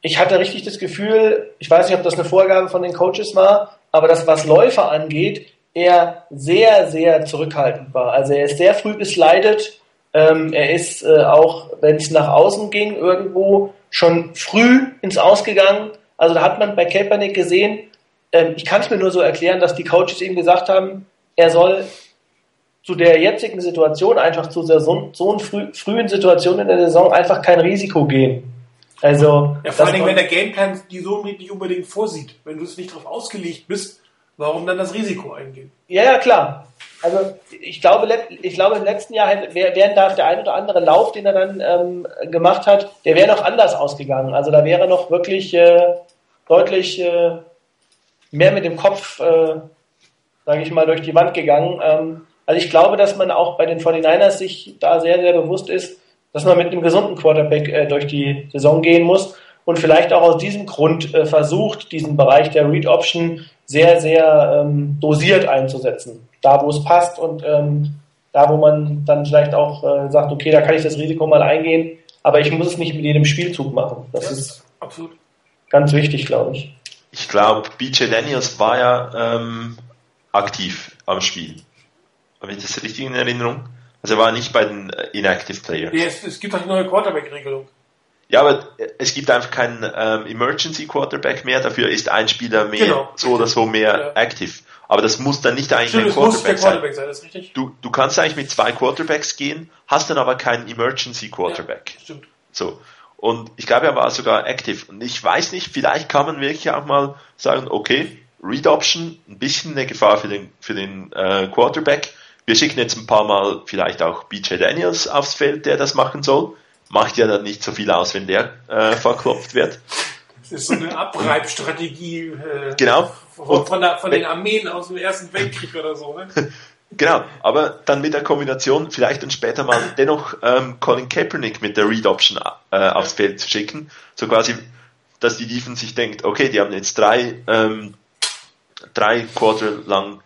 ich hatte richtig das Gefühl, ich weiß nicht, ob das eine Vorgabe von den Coaches war, aber das, was Läufer angeht, er sehr, sehr zurückhaltend war. Also er ist sehr früh geslidet. Ähm, er ist äh, auch, wenn es nach außen ging, irgendwo schon früh ins Ausgegangen. Also da hat man bei Kaepernick gesehen, ähm, ich kann es mir nur so erklären, dass die Coaches ihm gesagt haben, er soll zu der jetzigen Situation, einfach zu der so, so früh, frühen Situation in der Saison einfach kein Risiko gehen. Also, ja, vor allem, wenn der Gameplan die so nicht unbedingt vorsieht, wenn du es nicht darauf ausgelegt bist, warum dann das Risiko eingehen? Ja, ja, klar. Also ich glaube, ich glaube im letzten Jahr wären da der ein oder andere Lauf, den er dann ähm, gemacht hat, der wäre noch anders ausgegangen. Also da wäre noch wirklich äh, deutlich äh, mehr mit dem Kopf, äh, sage ich mal, durch die Wand gegangen. Ähm, also ich glaube, dass man auch bei den 49ers sich da sehr, sehr bewusst ist, dass man mit einem gesunden Quarterback äh, durch die Saison gehen muss und vielleicht auch aus diesem Grund äh, versucht, diesen Bereich der Read Option sehr, sehr ähm, dosiert einzusetzen. Da, wo es passt und ähm, da, wo man dann vielleicht auch äh, sagt, okay, da kann ich das Risiko mal eingehen, aber ich muss es nicht mit jedem Spielzug machen. Das Ja, ist absolut. ganz wichtig, glaube ich. Ich glaube, BJ Daniels war ja ähm, aktiv am Spiel. Habe ich das richtig in Erinnerung? Also er war nicht bei den äh, Inactive Players. Ja, es, es gibt doch die neue Quarterback-Regelung. Ja, aber es gibt einfach keinen ähm, Emergency Quarterback mehr, dafür ist ein Spieler mehr Genau. so oder so mehr Ja. active. Aber das muss dann nicht eigentlich Stimmt, ein Quarterback sein. Quarterback sein, das ist richtig. Du, du kannst eigentlich mit zwei Quarterbacks gehen, hast dann aber keinen Emergency Quarterback. Ja, stimmt. So. Und ich glaube, er war sogar active. Und ich weiß nicht, vielleicht kann man wirklich auch mal sagen, okay, Read Option, ein bisschen eine Gefahr für den, für den äh, Quarterback. Wir schicken jetzt ein paar Mal vielleicht auch BJ Daniels aufs Feld, der das machen soll. Macht ja dann nicht so viel aus, wenn der äh, verklopft wird. Das ist so eine Abreibstrategie äh, Genau. von, von, der, von den Armeen aus dem Ersten Weltkrieg oder so. Ne? Genau, aber dann mit der Kombination vielleicht dann später mal dennoch ähm, Colin Kaepernick mit der Read Option äh, aufs Feld zu schicken, so quasi, dass die Defense sich denkt, okay, die haben jetzt drei ähm, drei Quarter lang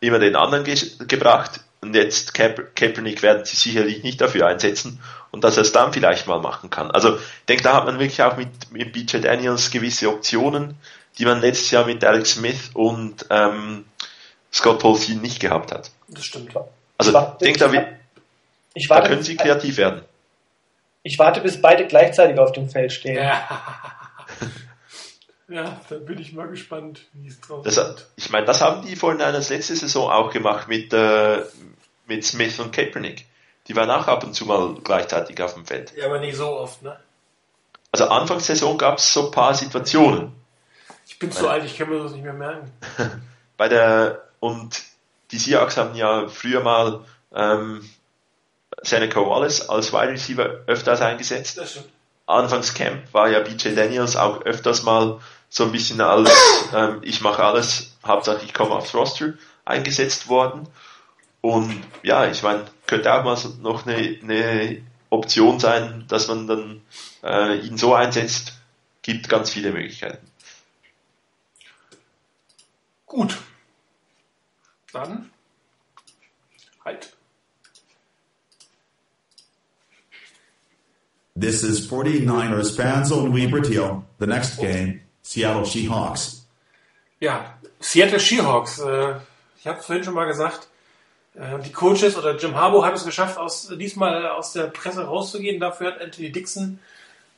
immer den anderen ge gebracht und jetzt Kaep Kaepernick werden sie sicherlich nicht dafür einsetzen und dass er es dann vielleicht mal machen kann. Also ich denke, da hat man wirklich auch mit, mit BJ Daniels gewisse Optionen, die man letztes Jahr mit Alex Smith und ähm, Scott Paulson nicht gehabt hat. Das stimmt. Also Warte, ich denke, da, wi- Ich da warte, können sie kreativ werden. ich warte, bis beide gleichzeitig auf dem Feld stehen. Ja. ja, da bin ich mal gespannt, wie es draus Das, wird. ich meine, das haben die vorhin einer letzte Saison auch gemacht mit, äh, mit Smith und Kaepernick. Die waren auch ab und zu mal gleichzeitig auf dem Feld. Ja, aber nicht so oft, ne? Also Anfangssaison gab es so ein paar Situationen. Ich bin zu alt, ich kann mir das nicht mehr merken. Bei der und die Seahawks haben ja früher mal ähm, Seneca Wallace als Wide Receiver öfters eingesetzt. Das. Anfangs Camp war ja BJ Daniels auch öfters mal so ein bisschen als ähm, ich mache alles, Hauptsache ich komme aufs Roster eingesetzt worden. Und ja, ich meine, könnte auch mal so noch eine, eine Option sein, dass man dann äh, ihn so einsetzt. Gibt ganz viele Möglichkeiten. Gut. Dann. Halt. This is 49ers fans on Weber Teal. The next game, Seattle Seahawks. Ja, Seattle Seahawks. Äh, ich habe vorhin schon mal gesagt, äh, die Coaches oder Jim Harbaugh hat es geschafft, aus, diesmal aus der Presse rauszugehen. Dafür hat Anthony Dixon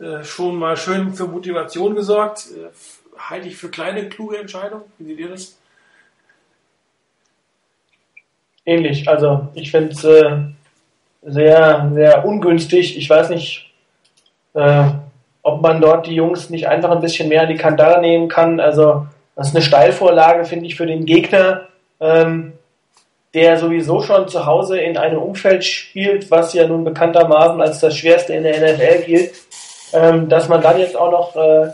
äh, schon mal schön für Motivation gesorgt. Äh, halte ich für kleine, kluge Entscheidung. Wie seht ihr das? Ähnlich. Also ich finde es äh, sehr, sehr ungünstig. Ich weiß nicht, äh, ob man dort die Jungs nicht einfach ein bisschen mehr an die Kandare nehmen kann. Also das ist eine Steilvorlage, finde ich, für den Gegner, ähm, der sowieso schon zu Hause in einem Umfeld spielt, was ja nun bekanntermaßen als das schwerste in der NFL gilt. Ähm, dass man dann jetzt auch noch äh,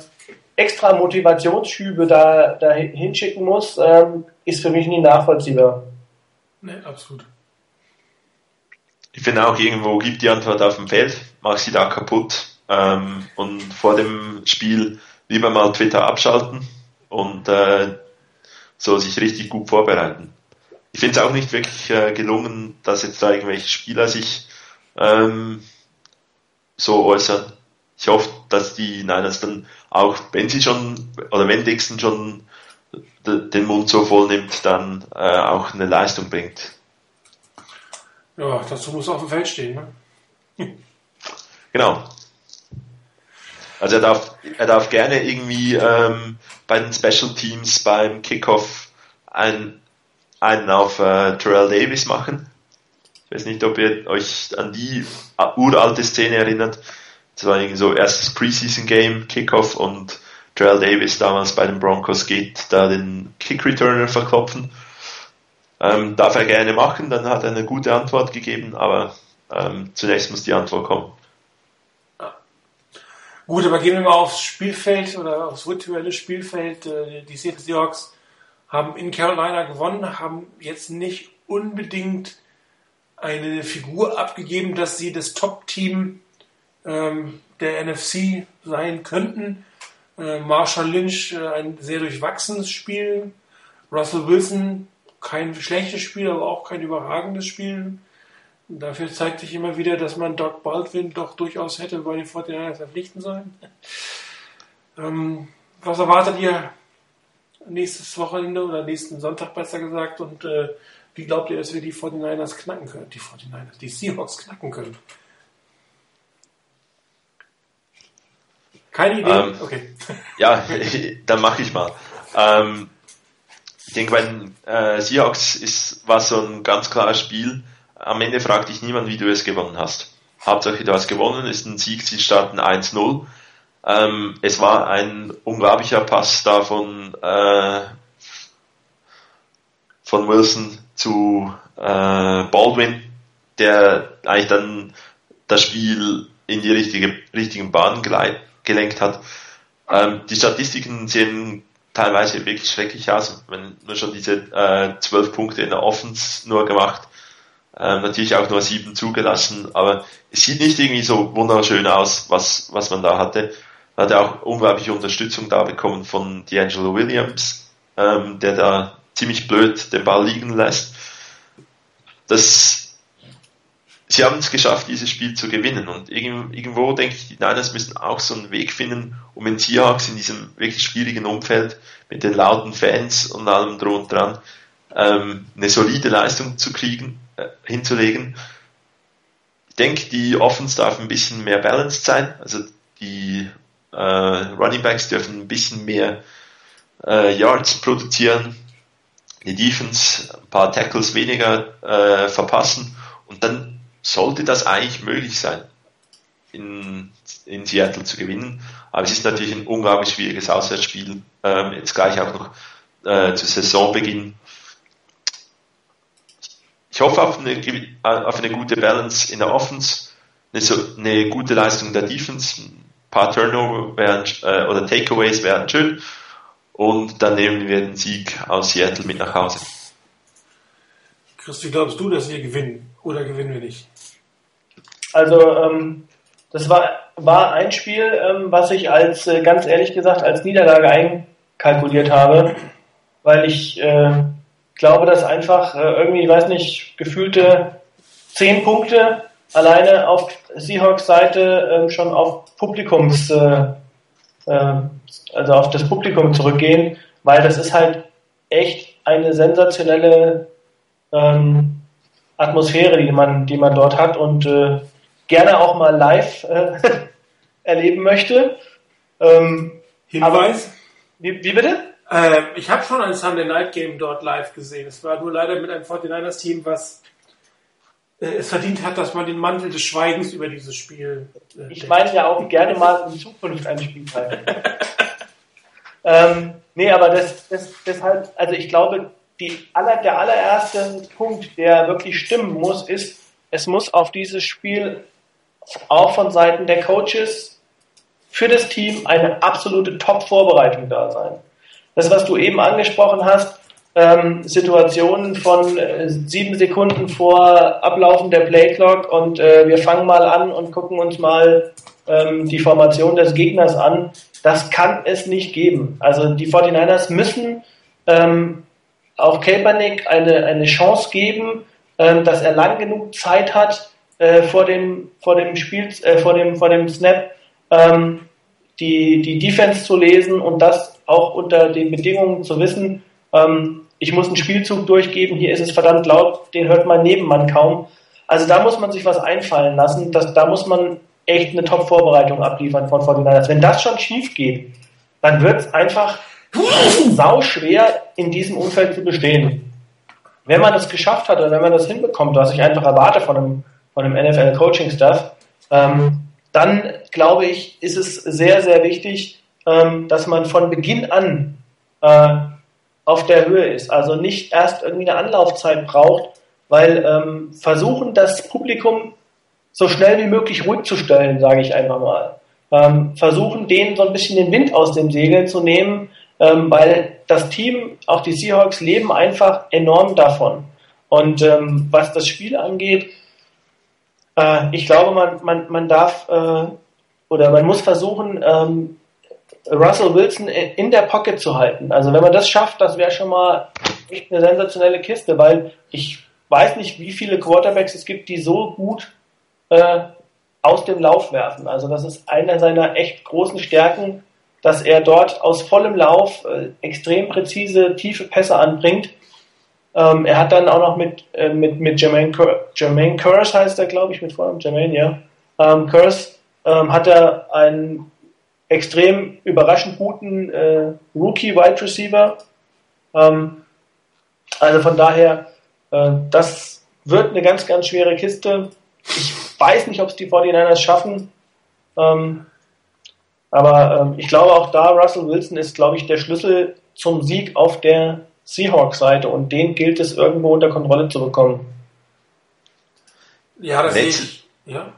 extra Motivationsschübe da, da hinschicken muss, ähm, ist für mich nie nachvollziehbar. Ne, absolut. Ich finde auch irgendwo gibt die Antwort auf dem Feld, mach sie da kaputt ähm, und vor dem Spiel lieber mal Twitter abschalten und äh, so sich richtig gut vorbereiten. Ich finde es auch nicht wirklich äh, gelungen, dass jetzt da irgendwelche Spieler sich ähm, so äußern. Ich hoffe, dass die Niners dann auch, wenn sie schon oder wenn Dixon schon den Mund so voll nimmt, dann äh, auch eine Leistung bringt. Ja, dazu muss auf dem Feld stehen. Ne? Genau. Also er darf, er darf gerne irgendwie ähm, bei den Special Teams beim Kickoff ein, einen auf äh, Terrell Davis machen. Ich weiß nicht, ob ihr euch an die uralte Szene erinnert. Das war irgendwie so erstes Preseason Game, Kickoff und Terrell Davis damals bei den Broncos geht da den Kick Returner verklopfen. Ähm, darf er gerne machen, dann hat er eine gute Antwort gegeben, aber ähm, zunächst muss die Antwort kommen. Gut, aber gehen wir mal aufs Spielfeld oder aufs virtuelle Spielfeld. Äh, Die Seattle Seahawks haben in Carolina gewonnen, haben jetzt nicht unbedingt eine Figur abgegeben, dass sie das Top-Team ähm, der NFC sein könnten. Äh, Marshall Lynch äh, ein sehr durchwachsenes Spiel. Russell Wilson kein schlechtes Spiel, aber auch kein überragendes Spiel. Dafür zeigt sich immer wieder, dass man Doc Baldwin doch durchaus hätte bei den 49ers verpflichten sollen. Ähm, was erwartet ihr nächstes Wochenende oder nächsten Sonntag besser gesagt und äh, wie glaubt ihr, dass wir die 49ers knacken können? Die 49ers, die Seahawks knacken können? Keine Idee? Ähm, okay. Ja, dann mache ich mal. Ähm, ich denke, bei äh, Seahawks ist, war so ein ganz klares Spiel. Am Ende fragt dich niemand, wie du es gewonnen hast. Hauptsache, du hast gewonnen, ist ein Sieg, sie starten 1-0. Ähm, es war ein unglaublicher Pass da von, äh, von Wilson zu äh, Baldwin, der eigentlich dann das Spiel in die richtige, richtigen Bahn gelenkt hat. Ähm, die Statistiken sehen teilweise wirklich schrecklich aus, wenn nur schon diese äh, zwölf Punkte in der Offense nur gemacht, ähm, natürlich auch nur sieben zugelassen, aber es sieht nicht irgendwie so wunderschön aus, was, was man da hatte. Man hat auch unglaubliche Unterstützung da bekommen von D'Angelo Williams, ähm, der da ziemlich blöd den Ball liegen lässt. Das, sie haben es geschafft, dieses Spiel zu gewinnen und irgendwo denke ich, die Niners müssen auch so einen Weg finden, um in Seahawks in diesem wirklich schwierigen Umfeld mit den lauten Fans und allem drum und dran ähm, eine solide Leistung zu kriegen, äh, hinzulegen. Ich denke, die Offense darf ein bisschen mehr balanced sein, also die äh, Running Backs dürfen ein bisschen mehr äh, Yards produzieren, die Defense ein paar Tackles weniger äh, verpassen und dann sollte das eigentlich möglich sein, in, in Seattle zu gewinnen. Aber es ist natürlich ein unglaublich schwieriges Auswärtsspiel, ähm, jetzt gleich auch noch äh, zu Saisonbeginn. Ich hoffe auf eine, auf eine gute Balance in der Offense, eine, so, eine gute Leistung der Defense, ein paar Turnover wären, äh, oder Takeaways wären schön und dann nehmen wir den Sieg aus Seattle mit nach Hause. Christi, glaubst du, dass wir gewinnen oder gewinnen wir nicht? Also ähm, das war, war ein Spiel, ähm, was ich als äh, ganz ehrlich gesagt als Niederlage einkalkuliert habe, weil ich äh, glaube, dass einfach äh, irgendwie, ich weiß nicht, gefühlte zehn Punkte alleine auf Seahawks Seite ähm, schon auf Publikums, äh, äh, also auf das Publikum zurückgehen, weil das ist halt echt eine sensationelle ähm, Atmosphäre, die man, die man dort hat und äh, gerne auch mal live äh, erleben möchte. Ähm, Hinweis? Aber, wie, wie bitte? Äh, ich habe schon ein Sunday Night Game dort live gesehen. Es war nur leider mit einem 49ers Team, was äh, es verdient hat, dass man den Mantel des Schweigens über dieses Spiel. Äh, ich meine ja auch gerne mal in Zukunft ein Spiel ähm, nee, aber das, das, deshalb, also ich glaube, aller, der allererste Punkt, der wirklich stimmen muss, ist, es muss auf dieses Spiel auch von Seiten der Coaches für das Team eine absolute Top-Vorbereitung da sein. Das, was du eben angesprochen hast, ähm, Situationen von äh, sieben Sekunden vor Ablaufen der Playclock und äh, wir fangen mal an und gucken uns mal ähm, die Formation des Gegners an. Das kann es nicht geben. Also die 49ers müssen ähm, auch Kaepernick eine, eine Chance geben, ähm, dass er lang genug Zeit hat äh, vor dem vor dem Spiel äh, vor dem vor dem Snap ähm, die die Defense zu lesen und das auch unter den Bedingungen zu wissen. Ähm, ich muss einen Spielzug durchgeben. Hier ist es verdammt laut. Den hört mein Nebenmann kaum. Also da muss man sich was einfallen lassen. Das, da muss man echt eine Top-Vorbereitung abliefern von 49ers. Wenn das schon schief geht, dann wird es einfach sau schwer in diesem Umfeld zu bestehen. Wenn man es geschafft hat oder wenn man das hinbekommt, was ich einfach erwarte von einem, von einem NFL-Coaching-Staff, ähm, dann glaube ich, ist es sehr, sehr wichtig, ähm, dass man von Beginn an äh, auf der Höhe ist. Also nicht erst irgendwie eine Anlaufzeit braucht, weil ähm, versuchen, das Publikum so schnell wie möglich ruhig zu stellen, sage ich einfach mal. Ähm, versuchen, denen so ein bisschen den Wind aus dem Segel zu nehmen, weil das Team, auch die Seahawks, leben einfach enorm davon. Und was das Spiel angeht, äh, ich glaube, man, man, man darf äh, oder man muss versuchen, ähm, Russell Wilson in der Pocket zu halten. Also wenn man das schafft, das wäre schon mal echt eine sensationelle Kiste, weil ich weiß nicht, wie viele Quarterbacks es gibt, die so gut äh, aus dem Lauf werfen. Also das ist einer seiner echt großen Stärken, dass er dort aus vollem Lauf äh, extrem präzise, tiefe Pässe anbringt. Ähm, er hat dann auch noch mit, äh, mit, mit Jermaine, Cur Jermaine Curse heißt er, glaube ich, mit Vornamen Jermaine, ja. Ähm, Curse ähm, hat er einen extrem überraschend guten äh, Rookie-Wide Receiver. Ähm, also von daher, äh, das wird eine ganz, ganz schwere Kiste. Ich weiß nicht, ob es die 49ers schaffen. Ähm, aber ähm, ich glaube auch da, Russell Wilson ist, glaube ich, der Schlüssel zum Sieg auf der Seahawks-Seite und den gilt es irgendwo unter Kontrolle zu bekommen. Ja, das sehe ich. Ja.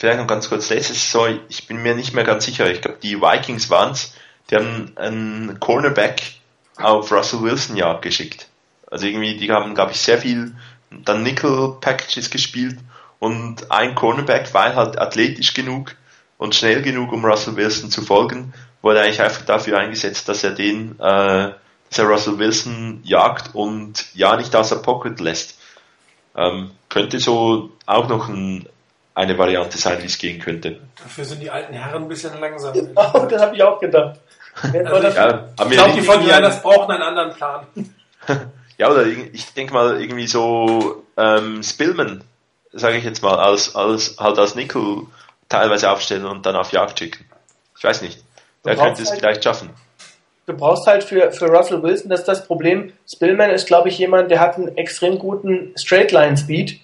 Vielleicht noch ganz kurz, letzte Saison, ich bin mir nicht mehr ganz sicher, ich glaube die Vikings waren es, die haben einen Cornerback auf Russell Wilson ja geschickt. Also irgendwie, die haben, glaube ich, sehr viel dann Nickel Packages gespielt und ein Cornerback war halt athletisch genug und schnell genug, um Russell Wilson zu folgen, wurde eigentlich einfach dafür eingesetzt, dass er den, äh, dass er Russell Wilson jagt und ja nicht aus der Pocket lässt. Ähm, könnte so auch noch ein, eine Variante sein, wie es gehen könnte. Dafür sind die alten Herren ein bisschen langsam. Oh, das habe ich auch gedacht. Also ich, ja, ich glaube, die von das brauchen einen anderen Plan. ja, oder ich denke mal irgendwie so ähm, Spillman, sage ich jetzt mal, als, als halt als Nickel teilweise aufstellen und dann auf Jagd schicken. Ich weiß nicht. Der könnte es halt, vielleicht schaffen. Du brauchst halt für, für Russell Wilson, das ist das Problem. Spillman ist, glaube ich, jemand, der hat einen extrem guten Straight-Line-Speed.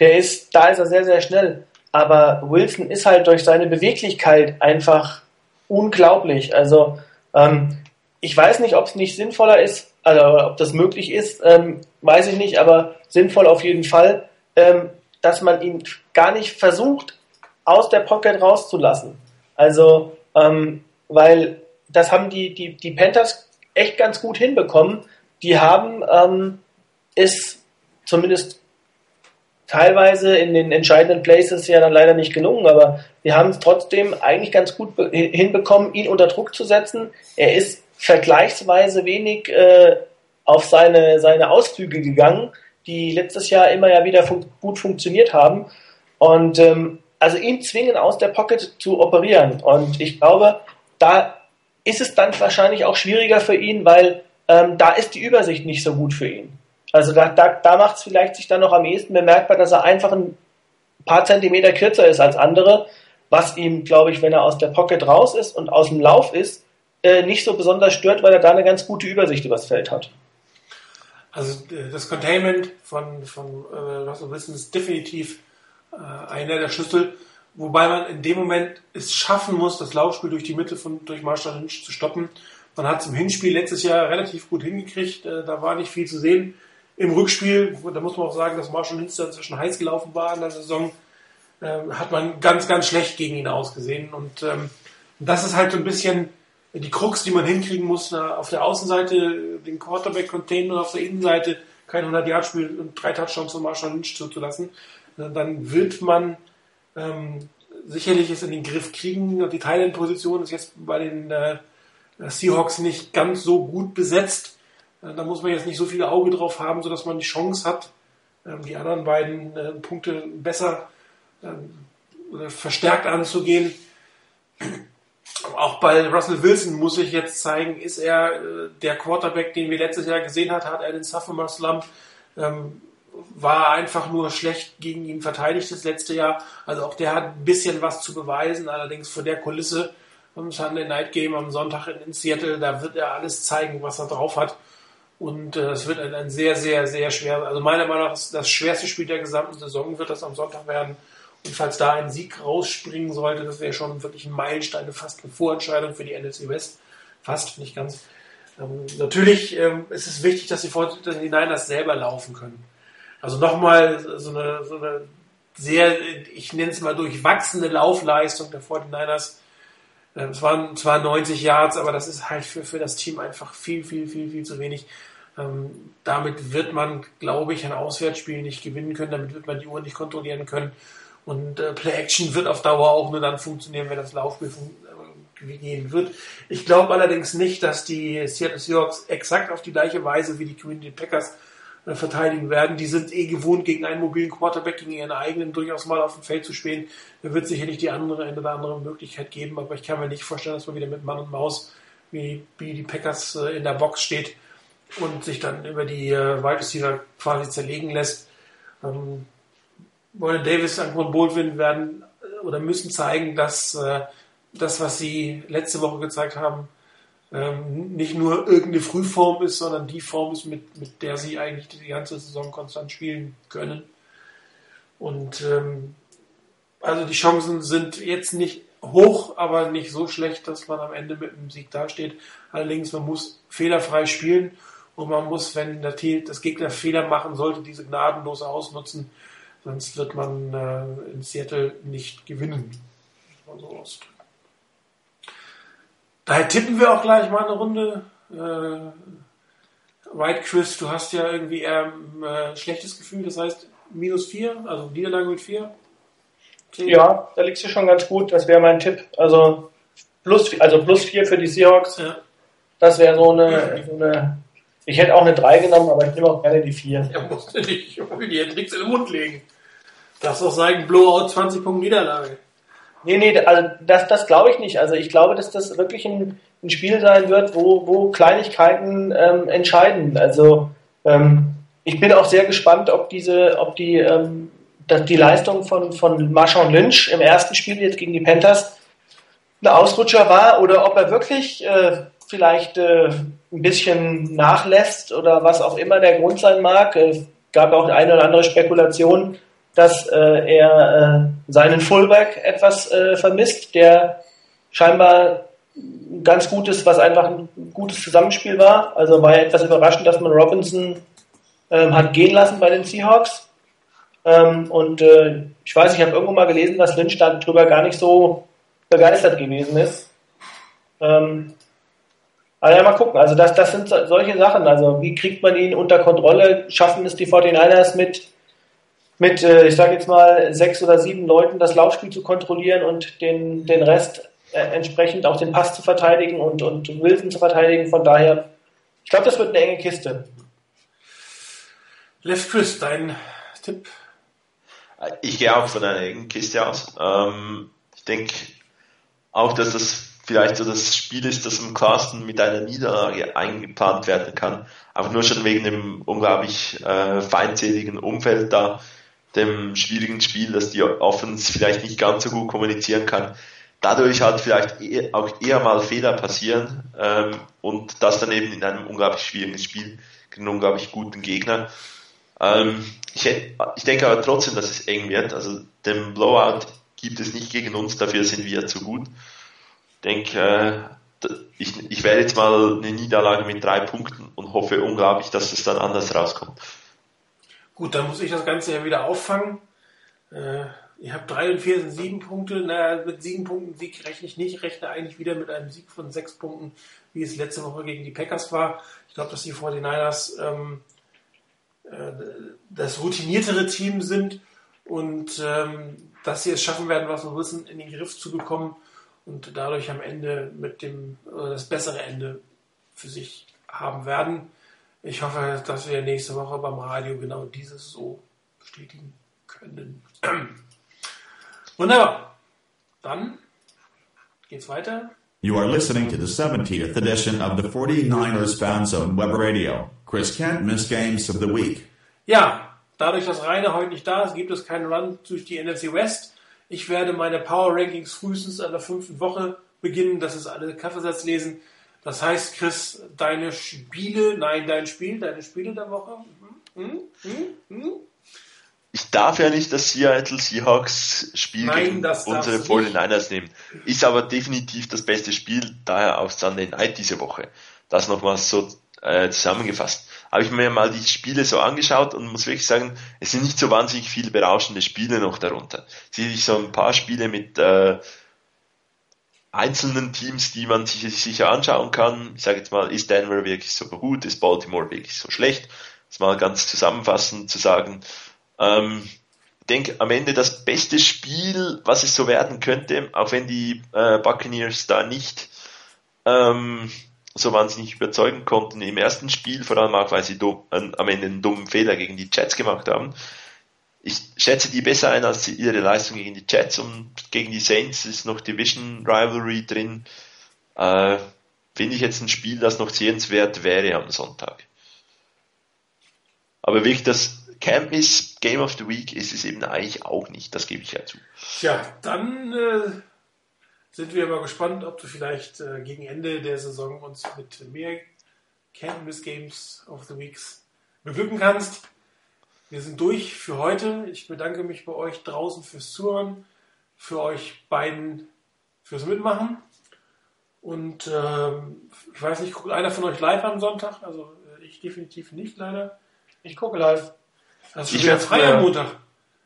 Der ist, da ist er sehr, sehr schnell. Aber Wilson ist halt durch seine Beweglichkeit einfach unglaublich. Also, ähm, ich weiß nicht, ob es nicht sinnvoller ist, also ob das möglich ist, ähm, weiß ich nicht, aber sinnvoll auf jeden Fall, ähm, dass man ihn gar nicht versucht, aus der Pocket rauszulassen. Also, ähm, weil das haben die, die, die Panthers echt ganz gut hinbekommen. Die haben ähm, es zumindest teilweise in den entscheidenden Places ja dann leider nicht gelungen, aber wir haben es trotzdem eigentlich ganz gut hinbekommen, ihn unter Druck zu setzen. Er ist vergleichsweise wenig äh, auf seine, seine Ausflüge gegangen, die letztes Jahr immer ja wieder fun gut funktioniert haben. Und ähm, also ihn zwingen, aus der Pocket zu operieren. Und ich glaube, da ist es dann wahrscheinlich auch schwieriger für ihn, weil ähm, da ist die Übersicht nicht so gut für ihn. Also da, da, da macht es vielleicht sich dann noch am ehesten bemerkbar, dass er einfach ein paar Zentimeter kürzer ist als andere, was ihm, glaube ich, wenn er aus der Pocket raus ist und aus dem Lauf ist, äh, nicht so besonders stört, weil er da eine ganz gute Übersicht übers Feld hat. Also äh, das Containment von, von äh, Russell Wilson ist definitiv äh, einer der Schlüssel, wobei man in dem Moment es schaffen muss, das Laufspiel durch die Mitte von durch Marshall Lynch zu stoppen. Man hat es im Hinspiel letztes Jahr relativ gut hingekriegt, äh, da war nicht viel zu sehen. Im Rückspiel, da muss man auch sagen, dass Marshall Lynch inzwischen heiß gelaufen war in der Saison, äh, hat man ganz, ganz schlecht gegen ihn ausgesehen. Und ähm, das ist halt so ein bisschen die Krux, die man hinkriegen muss, auf der Außenseite den Quarterback containen und auf der Innenseite kein 100-Yard-Spiel und drei Touchdowns von Marshall Lynch zuzulassen dann wird man ähm, sicherlich es in den Griff kriegen. Die Thailand-Position ist jetzt bei den äh, Seahawks nicht ganz so gut besetzt. Äh, da muss man jetzt nicht so viel Auge drauf haben, sodass man die Chance hat, äh, die anderen beiden äh, Punkte besser ähm, oder verstärkt anzugehen. Auch bei Russell Wilson muss ich jetzt zeigen, ist er äh, der Quarterback, den wir letztes Jahr gesehen hat, hat er den Sophomore Slump. Ähm, war einfach nur schlecht gegen ihn verteidigt das letzte Jahr. Also auch der hat ein bisschen was zu beweisen, allerdings vor der Kulisse am Sunday Night Game am Sonntag in Seattle, da wird er alles zeigen, was er drauf hat. Und äh, es wird ein, ein, sehr, sehr, sehr schwer, also meiner Meinung nach das, schwerste Spiel der gesamten Saison wird das am Sonntag werden. Und falls da ein Sieg rausspringen sollte, das wäre schon wirklich ein Meilenstein, fast eine Vorentscheidung für die NFC West. Fast, nicht ganz. Ähm, natürlich ähm, ist es wichtig, dass die, dass die Niners selber laufen können. Also nochmal so eine, so eine sehr, ich nenne es mal durchwachsene Laufleistung der 49ers Äh, es waren zwar 90 Yards, aber das ist halt für, für das Team einfach viel, viel, viel, viel zu wenig. Ähm, damit wird man, glaube ich, ein Auswärtsspiel nicht gewinnen können, damit wird man die Uhr nicht kontrollieren können. Und äh, Play Action wird auf Dauer auch nur dann funktionieren, wenn das Laufspiel äh, gehen wird. Ich glaube allerdings nicht, dass die Seattle Seahawks exakt auf die gleiche Weise wie die Bay Packers äh, verteidigen werden. Die sind eh gewohnt, gegen einen mobilen Quarterback, gegen ihren eigenen durchaus mal auf dem Feld zu spielen. Da wird sicherlich die andere eine oder andere Möglichkeit geben, aber ich kann mir nicht vorstellen, dass man wieder mit Mann und Maus wie, wie die Packers äh, in der Box steht und sich dann über die äh, Wide quasi zerlegen lässt. Ähm, Warren Davis und Baldwin werden äh, oder müssen zeigen, dass äh, das, was sie letzte Woche gezeigt haben, ähm, nicht nur irgendeine Frühform ist, sondern die Form ist, mit, mit der sie eigentlich die ganze Saison konstant spielen können. Und ähm, also die Chancen sind jetzt nicht hoch, aber nicht so schlecht, dass man am Ende mit einem Sieg dasteht. Allerdings, man muss fehlerfrei spielen und man muss, wenn das Gegner Fehler machen sollte, diese gnadenlos ausnutzen. Sonst wird man äh, in Seattle nicht gewinnen. So ausdrücken. Daher tippen wir auch gleich mal eine Runde. Äh, White Chris, du hast ja irgendwie eher ein äh, schlechtes Gefühl, das heißt minus 4, also Niederlage mit 4. Ja, da liegst du schon ganz gut, das wäre mein Tipp. Also plus, also plus 4 für die Seahawks. Ja. Das wäre so eine, so eine. Ich hätte auch eine 3 genommen, aber ich nehme auch gerne die 4. Er musste nicht, ich will dir nichts in den Mund legen. Darfst auch sagen, Blowout 20 Punkte Niederlage. Nee, nee, also das, das glaube ich nicht. Also ich glaube, dass das wirklich ein, ein Spiel sein wird, wo, wo Kleinigkeiten ähm, entscheiden. Also ähm, ich bin auch sehr gespannt, ob diese, ob die, ähm, die Leistung von, von Marshawn Lynch im ersten Spiel jetzt gegen die Panthers ein Ausrutscher war oder ob er wirklich äh, vielleicht äh, ein bisschen nachlässt oder was auch immer der Grund sein mag. Es gab auch eine oder andere Spekulation, dass äh, er äh, seinen Fullback etwas äh, vermisst, der scheinbar ganz gut ist, was einfach ein gutes Zusammenspiel war. Also war ja etwas überraschend, dass man Robinson ähm, hat gehen lassen bei den Seahawks. Ähm, und äh, ich weiß, ich habe irgendwo mal gelesen, dass Lynch darüber gar nicht so begeistert gewesen ist. Ähm, aber ja, mal gucken. Also das, das sind solche Sachen. Also wie kriegt man ihn unter Kontrolle? Schaffen es die 49ers mit mit, äh, ich sage jetzt mal, sechs oder sieben Leuten das Laufspiel zu kontrollieren und den, den Rest äh, entsprechend auch den Pass zu verteidigen und, und Wilson zu verteidigen. Von daher, ich glaube, das wird eine enge Kiste. Left Chris, dein Tipp? Ich gehe auch von einer engen Kiste aus. Ähm, ich denke auch, dass das vielleicht so das Spiel ist, das im Carsten mit einer Niederlage eingeplant werden kann. Einfach nur schon wegen dem unglaublich äh, feindseligen Umfeld da dem schwierigen Spiel, dass die Offense vielleicht nicht ganz so gut kommunizieren kann. Dadurch halt vielleicht eher, auch eher mal Fehler passieren ähm, und das dann eben in einem unglaublich schwierigen Spiel gegen einen unglaublich guten Gegner. Ähm, ich, hätte, ich denke aber trotzdem, dass es eng wird. Also den Blowout gibt es nicht gegen uns, dafür sind wir zu gut. Denke, ich, ich wähle jetzt mal eine Niederlage mit drei Punkten und hoffe unglaublich, dass es dann anders rauskommt. Gut, dann muss ich das Ganze ja wieder auffangen. Äh, ich habe drei und vier sind sieben Punkte. Naja, mit sieben Punkten Sieg rechne ich nicht. Ich rechne eigentlich wieder mit einem Sieg von sechs Punkten, wie es letzte Woche gegen die Packers war. Ich glaube, dass die 49ers ähm, äh, das routiniertere Team sind und ähm, dass sie es schaffen werden, was wir wissen, in den Griff zu bekommen und dadurch am Ende mit dem das bessere Ende für sich haben werden. Ich hoffe, dass wir nächste Woche beim Radio genau dieses so bestätigen können. Wunderbar. Dann geht's weiter. You are listening to the 70th edition of the 49ers Fan Zone Web Radio. Chris can't miss games of the week. Ja, dadurch, dass Rainer heute nicht da ist, gibt es keinen Run durch die NFC West. Ich werde meine Power Rankings frühestens an der fünften Woche beginnen. Das ist alle Kaffeesatz lesen. Das heißt, Chris, deine Spiele, nein, dein Spiel, deine Spiele der Woche. Hm? Hm? Hm? Ich darf ja nicht das Seattle Seahawks Spiel nein, gegen unsere 49ers nehmen. Ist aber definitiv das beste Spiel, daher auf Sunday Night diese Woche. Das nochmal so äh, zusammengefasst. Habe ich mir mal die Spiele so angeschaut und muss wirklich sagen, es sind nicht so wahnsinnig viele berauschende Spiele noch darunter. Sehe ich so ein paar Spiele mit äh, einzelnen Teams, die man sich sicher anschauen kann. Ich sage jetzt mal, ist Denver wirklich so gut, ist Baltimore wirklich so schlecht? Das mal ganz zusammenfassend zu sagen. Ähm, ich denke, am Ende das beste Spiel, was es so werden könnte, auch wenn die äh, Buccaneers da nicht ähm, so wahnsinnig überzeugen konnten im ersten Spiel, vor allem auch, weil sie am Ende einen dummen Fehler gegen die Jets gemacht haben. Ich schätze die besser ein als ihre Leistung gegen die Jets und gegen die Saints ist noch Division Rivalry drin. Äh, Finde ich jetzt ein Spiel, das noch sehenswert wäre am Sonntag. Aber wirklich das Camp ist Game of the Week ist es eben eigentlich auch nicht, das gebe ich ja zu. Tja, dann äh, sind wir mal gespannt, ob du vielleicht äh, gegen Ende der Saison uns mit mehr Canvas Games of the Weeks beglücken kannst. Wir sind durch für heute. Ich bedanke mich bei euch draußen fürs Zuhören, für euch beiden fürs Mitmachen. Und ähm, ich weiß nicht, guckt einer von euch live am Sonntag? Also äh, ich definitiv nicht leider. Ich gucke live. Hast du Ich wieder frei am Montag?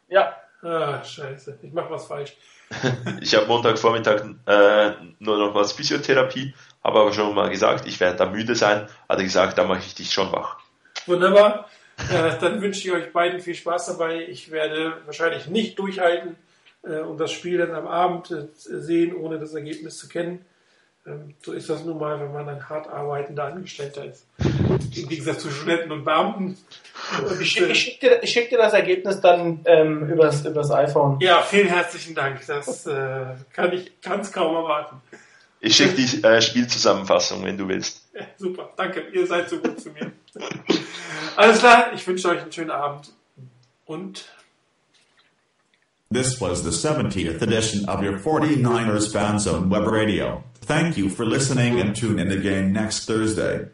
Ja, Ah, scheiße. Ich mach was falsch. Ich habe Montagvormittag äh, nur noch was Physiotherapie, habe aber schon mal gesagt, ich werde da müde sein. Hat er gesagt, da mache ich dich schon wach. Wunderbar. Äh, dann wünsche ich euch beiden viel Spaß dabei. Ich werde wahrscheinlich nicht durchhalten äh, und das Spiel dann am Abend äh, sehen, ohne das Ergebnis zu kennen. Ähm, so ist das nun mal, wenn man ein hart arbeitender Angestellter ist. Im Gegensatz zu Studenten und Beamten. Und, ich, schick- schicke dir, ich schick dir das Ergebnis dann ähm, übers, übers iPhone. ja, vielen herzlichen Dank. Das äh, kann ich ganz kaum erwarten. Ich schicke die äh, Spielzusammenfassung, wenn du willst. Ja, super, danke. Ihr seid so gut zu mir. Alles klar, ich wünsche euch einen schönen Abend und This was the 70th edition of your 49ers Fan Zone Web Radio. Thank you for listening and tune in again next Thursday.